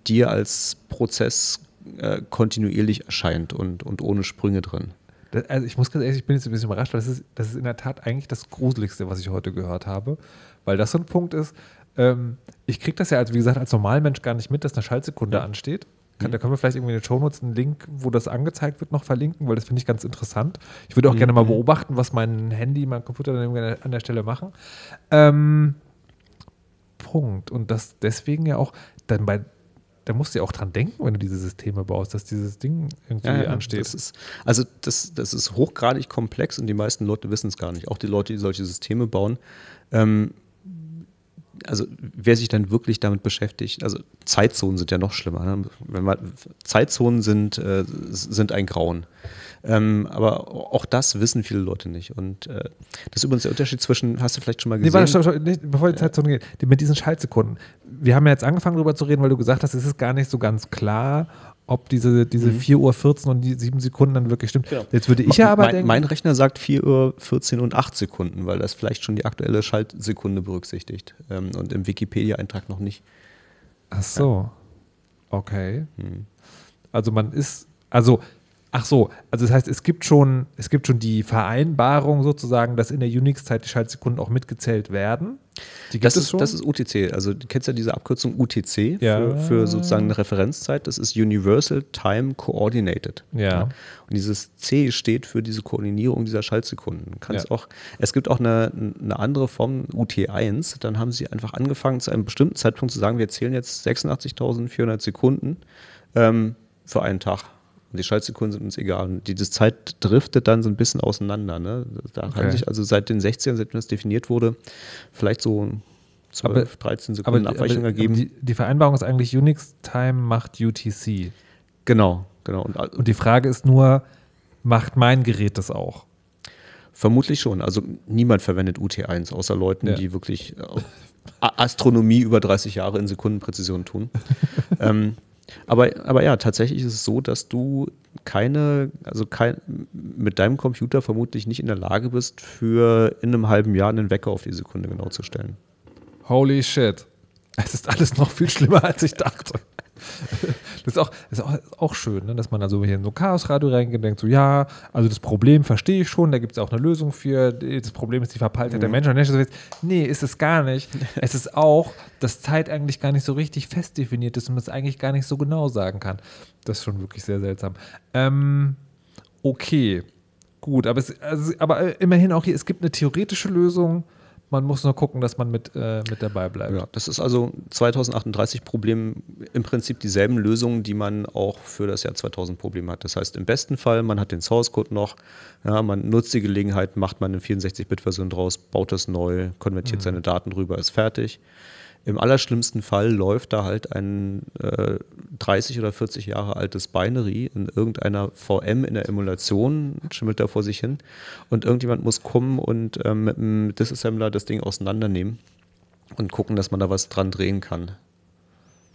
dir als Prozess äh, kontinuierlich erscheint und, und ohne Sprünge drin. Das, also ich muss ganz ehrlich, ich bin jetzt ein bisschen überrascht, weil das ist, das ist in der Tat eigentlich das Gruseligste, was ich heute gehört habe. Weil das so ein Punkt ist, Ähm, ich kriege das ja, als, wie gesagt, als Normalmensch gar nicht mit, dass eine Schaltsekunde Ja. ansteht. Kann, Da können wir vielleicht irgendwie in den Shownotes einen Link, wo das angezeigt wird, noch verlinken, weil das finde ich ganz interessant. Ich würde auch gerne mal beobachten, was mein Handy, mein Computer dann an der Stelle machen. Ähm, Punkt. Und das deswegen ja auch, dann bei, da musst du ja auch dran denken, wenn du diese Systeme baust, dass dieses Ding irgendwie Ja, ja, ansteht. Das ist, also das, das ist hochgradig komplex und die meisten Leute wissen es gar nicht. Auch die Leute, die solche Systeme bauen. Ähm, also wer sich dann wirklich damit beschäftigt, also Zeitzonen sind ja noch schlimmer. Ne? Wenn man, Zeitzonen sind, äh, sind ein Grauen. Ähm, aber auch das wissen viele Leute nicht. Und äh, das ist übrigens der Unterschied zwischen, hast du vielleicht schon mal Nee, gesehen? warte, stopp, stopp, nee, bevor die Zeit zu geht, mit diesen Schaltsekunden. Wir haben ja jetzt angefangen darüber zu reden, weil du gesagt hast, es ist gar nicht so ganz klar, ob diese, diese 4.14 Uhr und die 7 Sekunden dann wirklich stimmt. Genau. Jetzt würde ich ja aber mein, denken, mein Rechner sagt 4 Uhr 14 und 8 Sekunden, weil das vielleicht schon die aktuelle Schaltsekunde berücksichtigt ähm, und im Wikipedia-Eintrag noch nicht. ach so, okay. Hm. Also man ist, also, ach so, also das heißt, es gibt schon, es gibt schon die Vereinbarung sozusagen, dass in der Unix-Zeit die Schaltsekunden auch mitgezählt werden. Die gibt Das es ist, schon? das ist UTC. Also du kennst ja diese Abkürzung UTC Ja. für, für sozusagen eine Referenzzeit. Das ist Universal Time Coordinated. Ja. Und dieses C steht für diese Koordinierung dieser Schaltsekunden. Kannst Ja. auch, es gibt auch eine, eine andere Form, UT1. Dann haben sie einfach angefangen, zu einem bestimmten Zeitpunkt zu sagen, wir zählen jetzt 86.400 Sekunden ähm, für einen Tag. Und die Schaltsekunden sind uns egal. Und diese Zeit driftet dann so ein bisschen auseinander. Ne? Da Okay. haben sich also seit den 60ern, seitdem das definiert wurde, vielleicht so 12, 13 Sekunden aber, Abweichung aber ergeben. die, die Vereinbarung ist eigentlich Unix-Time macht UTC. genau, genau. Und, Und die Frage ist nur, macht mein Gerät das auch? Vermutlich schon. Also niemand verwendet UT1, außer Leuten, Ja. die wirklich äh, Astronomie über 30 Jahre in Sekundenpräzision tun. ähm, aber, aber ja, tatsächlich ist es so, dass du keine, also kein, mit deinem Computer vermutlich nicht in der Lage bist, für in einem halben Jahr einen Wecker auf die Sekunde genau zu stellen. Holy shit. Es ist alles noch viel schlimmer, als ich dachte. Das ist auch, das ist auch, auch schön, ne? dass man also hier in so ein Chaosradio reingeht und denkt so, ja, also das Problem verstehe ich schon, da gibt es auch eine Lösung für. Das Problem ist die Verpeiltheit der Menschen. Und so jetzt, nee, ist es gar nicht. es ist auch, dass Zeit eigentlich gar nicht so richtig fest definiert ist und man es eigentlich gar nicht so genau sagen kann. Das ist schon wirklich sehr seltsam. Ähm, okay, gut, aber, es, also, aber äh, immerhin auch hier, es gibt eine theoretische Lösung. Man muss nur gucken, dass man mit, äh, mit dabei bleibt. Ja, das ist also 2038 Problem im Prinzip dieselben Lösungen, die man auch für das Jahr 2000 Problem hat. Das heißt, im besten Fall, man hat den Source Code noch, ja, man nutzt die Gelegenheit, macht man eine 64-Bit-Version draus, baut das neu, konvertiert seine Daten rüber, ist fertig. Im allerschlimmsten Fall läuft da halt ein äh, 30 oder 40 Jahre altes Binary in irgendeiner VM in der Emulation, schimmelt da vor sich hin. Und irgendjemand muss kommen und ähm, mit einem Disassembler das Ding auseinandernehmen und gucken, dass man da was dran drehen kann.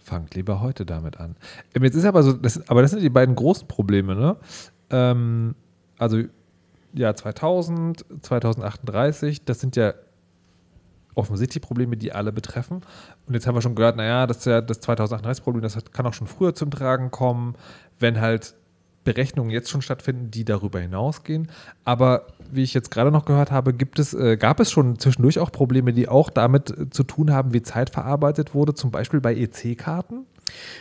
Fangt lieber heute damit an. Ähm, Jetzt ist aber so, das, aber das sind die beiden großen Probleme, ne? Ähm, also ja, 2000, 2038, das sind ja offensichtlich Probleme, die alle betreffen. Und jetzt haben wir schon gehört, naja, das ja das 2038-Problem, das kann auch schon früher zum Tragen kommen, wenn halt Berechnungen jetzt schon stattfinden, die darüber hinausgehen. Aber wie ich jetzt gerade noch gehört habe, gibt es, äh, gab es schon zwischendurch auch Probleme, die auch damit äh, zu tun haben, wie Zeit verarbeitet wurde, zum Beispiel bei EC-Karten?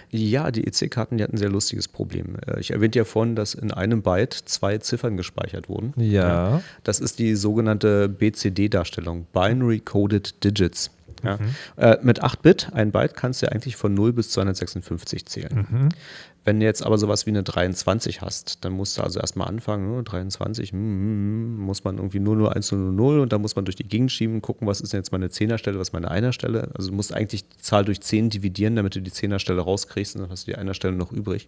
Ja, die EC-Karten, die hatten ein sehr lustiges Problem. Äh, Ich erwähnte ja vorhin, dass in einem Byte zwei Ziffern gespeichert wurden. Ja. Das ist die sogenannte BCD-Darstellung, Binary Coded Digits. Ja. Mhm. Äh, mit 8 Bit, ein Byte, kannst du ja eigentlich von 0 bis 256 zählen. Mhm. Wenn du jetzt aber sowas wie eine 23 hast, dann musst du also erstmal anfangen, ne, 23, hm, hm, hm, muss man irgendwie 001000 und dann muss man durch die Gegend schieben, gucken, was ist denn jetzt meine Zehnerstelle, was ist meine Einerstelle. Also du musst eigentlich die Zahl durch 10 dividieren, damit du die Zehnerstelle rauskriegst und dann hast du die Einerstelle noch übrig.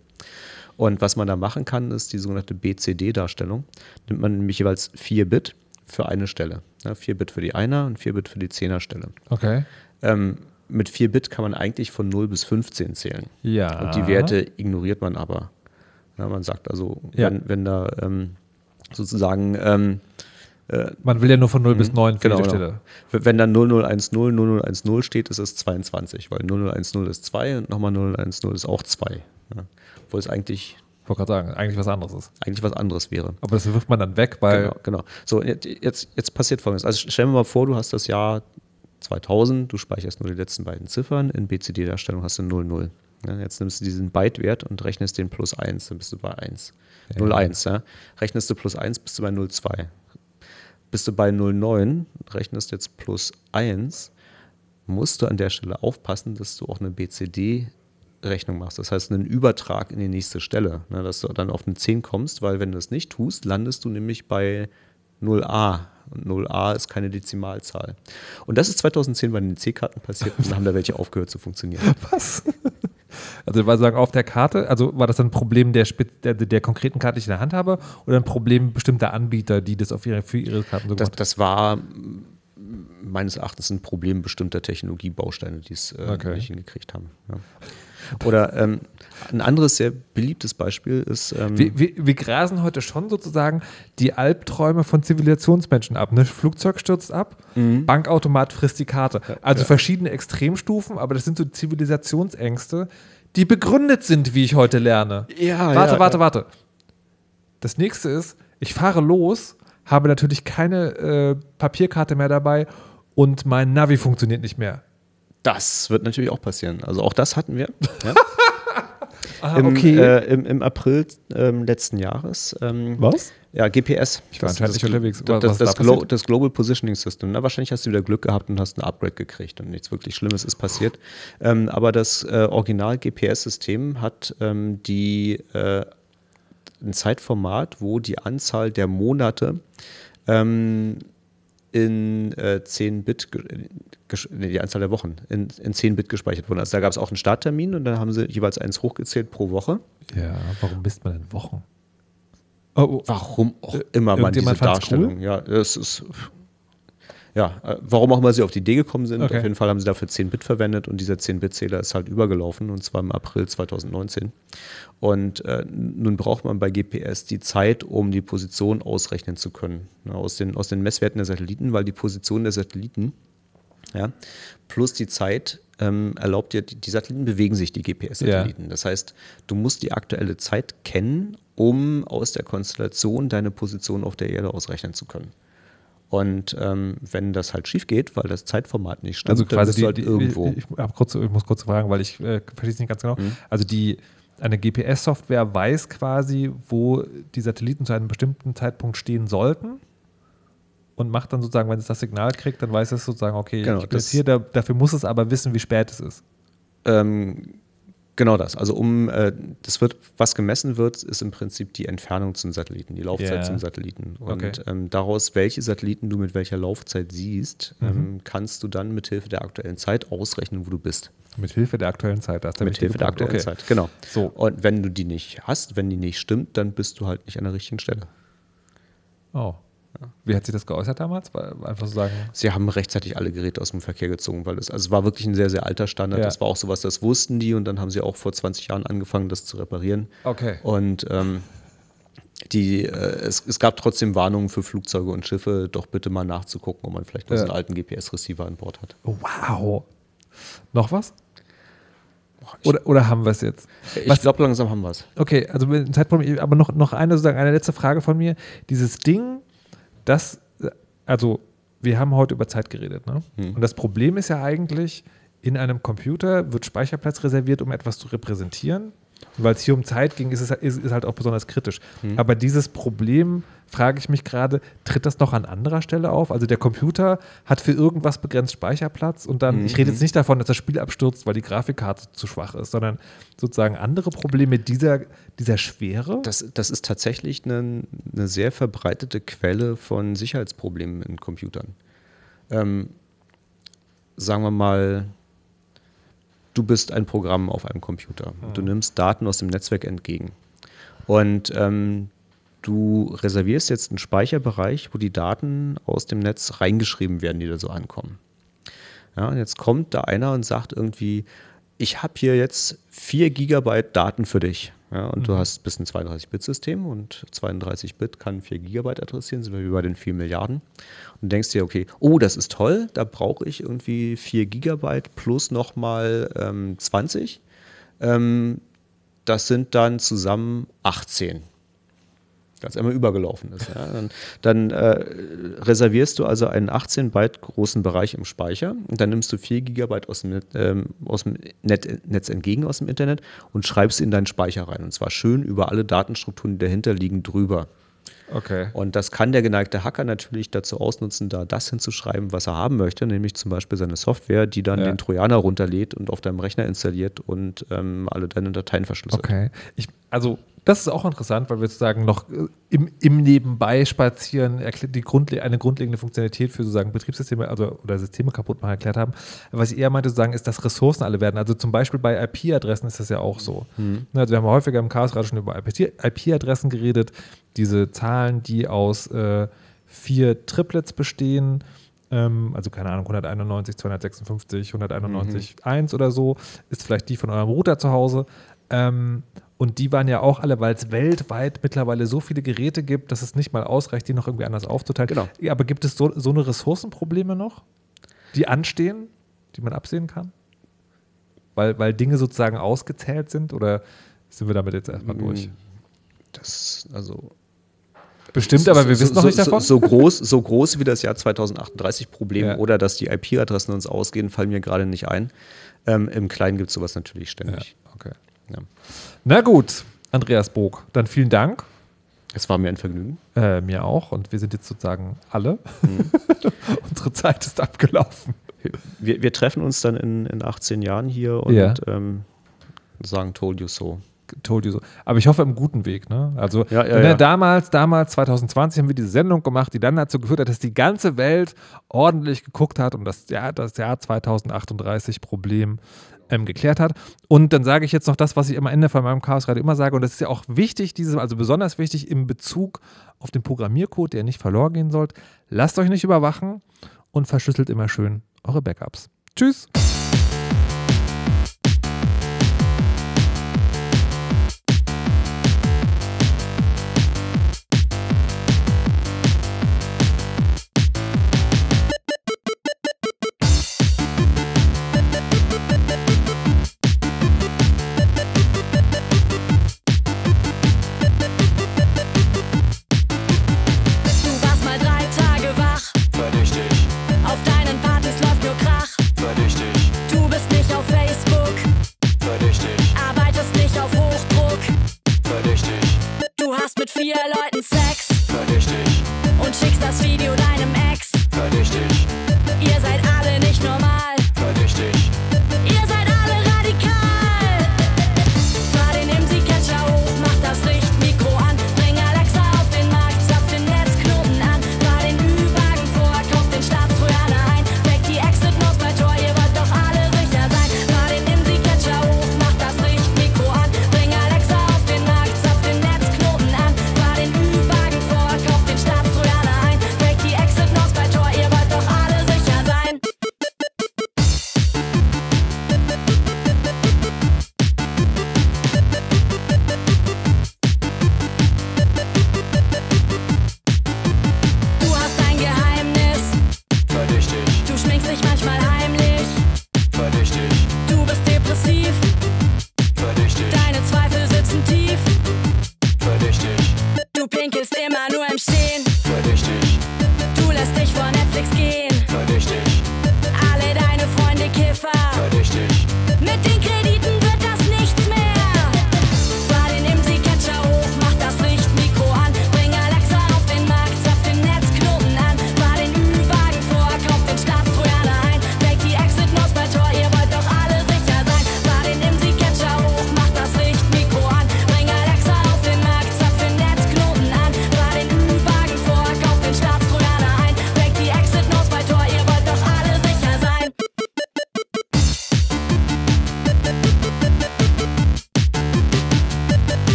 Und was man da machen kann, ist die sogenannte BCD-Darstellung. Nimmt man nämlich jeweils 4 Bit für eine Stelle. Ja, 4 Bit für die Einer und 4 Bit für die Zehnerstelle. Okay. Ähm, mit 4 Bit kann man eigentlich von 0 bis 15 zählen. Ja. Und die Werte ignoriert man aber. Ja, man sagt also, Ja. wenn, wenn da ähm, sozusagen, ähm, Man will ja nur von 0 bis 9 für genau, genau. Wenn dann 0010, 0010 steht, ist es 22, weil 0010 ist 2 und nochmal 0010 ist auch 2. Ja. Obwohl es eigentlich, Ich wollte gerade sagen, eigentlich was anderes ist. eigentlich was anderes wäre. Aber das wirft man dann weg, weil. Genau, genau. So, jetzt, jetzt passiert folgendes. Also stellen wir mal vor, du hast das Jahr 2000, du speicherst nur die letzten beiden Ziffern, in BCD-Darstellung hast du 00. Ja, jetzt nimmst du diesen Byte-Wert und rechnest den plus 1, dann bist du bei 1. Ja. 01, ja. Rechnest du plus 1, bist du bei 02. Bist du bei 09, rechnest jetzt plus 1, musst du an der Stelle aufpassen, dass du auch eine BCD-Rechnung machst. Das heißt, einen Übertrag in die nächste Stelle, ne, dass du dann auf eine 10 kommst, weil wenn du das nicht tust, landest du nämlich bei 0a. Und 0a ist keine Dezimalzahl. Und das ist 2010 bei den C-Karten passiert und dann haben da welche aufgehört zu funktionieren. Was? Also war sagen auf der Karte, also war das ein Problem der, der, der, konkreten Karte, die ich in der Hand habe, oder ein Problem bestimmter Anbieter, die das auf ihre, für ihre Karten so das, das war meines Erachtens ein Problem bestimmter Technologiebausteine, die es äh, okay. nicht hingekriegt haben. Ja. Oder ähm, ein anderes sehr beliebtes Beispiel ist. Ähm wir, wir, wir, grasen heute schon sozusagen die Albträume von Zivilisationsmenschen ab. Ne? Flugzeug stürzt ab, mhm. Bankautomat frisst die Karte. Also ja. verschiedene Extremstufen, aber das sind so Zivilisationsängste, die begründet sind, wie ich heute lerne. Ja, warte, ja, warte, warte. Das nächste ist, ich fahre los, habe natürlich keine äh, Papierkarte mehr dabei und mein Navi funktioniert nicht mehr. Das wird natürlich auch passieren. Also auch das hatten wir. Ja. ah, Im, okay. äh, im, Im, April ähm, letzten Jahres. Ähm, Was? Ja, GPS. Ich war anscheinend nicht unterwegs. Das, das, das, Glo das, Global Positioning System. Na, wahrscheinlich hast du wieder Glück gehabt und hast ein Upgrade gekriegt und nichts wirklich Schlimmes ist passiert. Ähm, aber das äh, Original-GPS-System hat ähm, die äh, ein Zeitformat, wo die Anzahl der Monate ähm, in äh, 10 Bit, nee, die Anzahl der Wochen in, in 10 Bit gespeichert wurden. Also da gab es auch einen Starttermin und dann haben sie jeweils eins hochgezählt pro Woche. Ja, warum misst man denn Wochen? Oh, oh. Warum auch immer man diese Darstellung. Cool? Ja, das ist ja, äh, warum auch immer sie auf die Idee gekommen sind. Okay. Auf jeden Fall haben sie dafür 10 Bit verwendet und dieser 10 Bit Zähler ist halt übergelaufen und zwar im April 2019. Und äh, nun braucht man bei GPS die Zeit, um die Position ausrechnen zu können. Ja, aus, den, aus den Messwerten der Satelliten, weil die Position der Satelliten ja, plus die Zeit ähm, erlaubt dir, die, die Satelliten bewegen sich, die GPS-Satelliten. Ja. Das heißt, du musst die aktuelle Zeit kennen, um aus der Konstellation deine Position auf der Erde ausrechnen zu können. Und ähm, wenn das halt schief geht, weil das Zeitformat nicht stimmt, also quasi dann die, halt irgendwo. Ich, ich, kurz, ich, muss kurz fragen, weil ich äh, verstehe es nicht ganz genau. Mhm. Also die eine GPS-Software weiß quasi, wo die Satelliten zu einem bestimmten Zeitpunkt stehen sollten und macht dann sozusagen, wenn es das Signal kriegt, dann weiß es sozusagen, okay, genau, ich bin jetzt hier, da, dafür muss es aber wissen, wie spät es ist. Ähm, Genau das. Also um äh, das wird, was gemessen wird, ist im Prinzip die Entfernung zum Satelliten, die Laufzeit yeah. zum Satelliten. Und okay. ähm, daraus, welche Satelliten du mit welcher Laufzeit siehst, mhm. ähm, kannst du dann mit Hilfe der aktuellen Zeit ausrechnen, wo du bist. Mit Hilfe der aktuellen Zeit, das ist Mit Hilfe der aktuellen okay. Zeit, genau. So. Und wenn du die nicht hast, wenn die nicht stimmt, dann bist du halt nicht an der richtigen Stelle. Oh. Wie hat sich das geäußert damals? Einfach so sagen. Sie haben rechtzeitig alle Geräte aus dem Verkehr gezogen, weil es, also es war wirklich ein sehr, sehr alter Standard. Ja. Das war auch sowas, das wussten die und dann haben sie auch vor 20 Jahren angefangen, das zu reparieren. Okay. Und ähm, die, äh, es, es, gab trotzdem Warnungen für Flugzeuge und Schiffe, doch bitte mal nachzugucken, ob man vielleicht noch ja. einen alten GPS-Receiver an Bord hat. Wow. Noch was? Oder, oder haben wir es jetzt? Ich glaube, langsam haben wir es. Okay, also mit dem Zeitpunkt, aber noch, noch eine, sozusagen eine letzte Frage von mir. Dieses Ding, das, also wir haben heute über Zeit geredet, ne? Hm. Und das Problem ist ja eigentlich, in einem Computer wird Speicherplatz reserviert, um etwas zu repräsentieren. Weil es hier um Zeit ging, ist es ist, ist halt auch besonders kritisch. Hm. Aber dieses Problem, frage ich mich gerade, tritt das noch an anderer Stelle auf? Also der Computer hat für irgendwas begrenzt Speicherplatz und dann, mhm. ich rede jetzt nicht davon, dass das Spiel abstürzt, weil die Grafikkarte zu schwach ist, sondern sozusagen andere Probleme dieser, dieser Schwere? Das, das ist tatsächlich eine, eine sehr verbreitete Quelle von Sicherheitsproblemen in Computern. Ähm, sagen wir mal, du bist ein Programm auf einem Computer. Mhm. Du nimmst Daten aus dem Netzwerk entgegen. Und ähm, du reservierst jetzt einen Speicherbereich, wo die Daten aus dem Netz reingeschrieben werden, die da so ankommen. Ja, und jetzt kommt da einer und sagt irgendwie, ich habe hier jetzt 4 Gigabyte Daten für dich. Ja, und mhm. du hast bis ein 32-Bit-System und 32-Bit kann 4 Gigabyte adressieren, sind wir wie bei den 4 Milliarden. Und denkst dir, okay, oh, das ist toll, da brauche ich irgendwie 4 Gigabyte plus nochmal ähm, 20. Ähm, das sind dann zusammen 18. als einmal übergelaufen ist. Ja. Dann, dann äh, reservierst du also einen 18 Byte großen Bereich im Speicher und dann nimmst du 4 Gigabyte aus dem, ähm, aus dem Net, Netz entgegen aus dem Internet und schreibst in deinen Speicher rein. Und zwar schön über alle Datenstrukturen, die dahinter liegen, drüber. Okay. Und das kann der geneigte Hacker natürlich dazu ausnutzen, da das hinzuschreiben, was er haben möchte, nämlich zum Beispiel seine Software, die dann Ja. den Trojaner runterlädt und auf deinem Rechner installiert und ähm, alle deine Dateien verschlüsselt. Okay. Ich, also, das ist auch interessant, weil wir sozusagen noch äh, im, im Nebenbei spazieren die Grundle eine grundlegende Funktionalität für sozusagen Betriebssysteme also, oder Systeme kaputt machen erklärt haben. Was ich eher meinte, sozusagen, ist, dass Ressourcen alle werden. Also zum Beispiel bei IP-Adressen ist das ja auch so. Mhm. Also wir haben häufiger im Chaos gerade schon über IP-Adressen geredet. Diese Zahlen, die aus äh, vier Triplets bestehen, ähm, also keine Ahnung, 191, 256, 191, 1 oder so, ist vielleicht die von eurem Router zu Hause. Ähm, und die waren ja auch alle, weil es weltweit mittlerweile so viele Geräte gibt, dass es nicht mal ausreicht, die noch irgendwie anders aufzuteilen. Genau. Ja, aber gibt es so, so eine Ressourcenprobleme noch, die anstehen, die man absehen kann? Weil, weil Dinge sozusagen ausgezählt sind oder sind wir damit jetzt erstmal durch? Das, also Bestimmt, aber wir so, wissen noch so, nicht davon. So, so, groß, so groß wie das Jahr 2038 Problem Ja. oder dass die IP-Adressen uns ausgehen, fallen mir gerade nicht ein. Ähm, Im Kleinen gibt es sowas natürlich ja, ständig. okay. Ja. Na gut, Andreas Bog, dann vielen Dank. Es war mir ein Vergnügen. Äh, mir auch. Und wir sind jetzt sozusagen alle. Mhm. Unsere Zeit ist abgelaufen. Wir, wir treffen uns dann in, in 18 Jahren hier und Ja. ähm, sagen Told you so. Told you so. Aber ich hoffe im guten Weg. Ne? Also Ja, ja, ne, ja. damals, damals 2020 haben wir diese Sendung gemacht, die dann dazu geführt hat, dass die ganze Welt ordentlich geguckt hat und das Jahr, das Jahr 2038 Problem ähm, geklärt hat. Und dann sage ich jetzt noch das, was ich am Ende von meinem Chaos gerade immer sage. Und das ist ja auch wichtig, diese, also besonders wichtig im Bezug auf den Programmiercode, der nicht verloren gehen sollte. Lasst euch nicht überwachen und verschlüsselt immer schön eure Backups. Tschüss.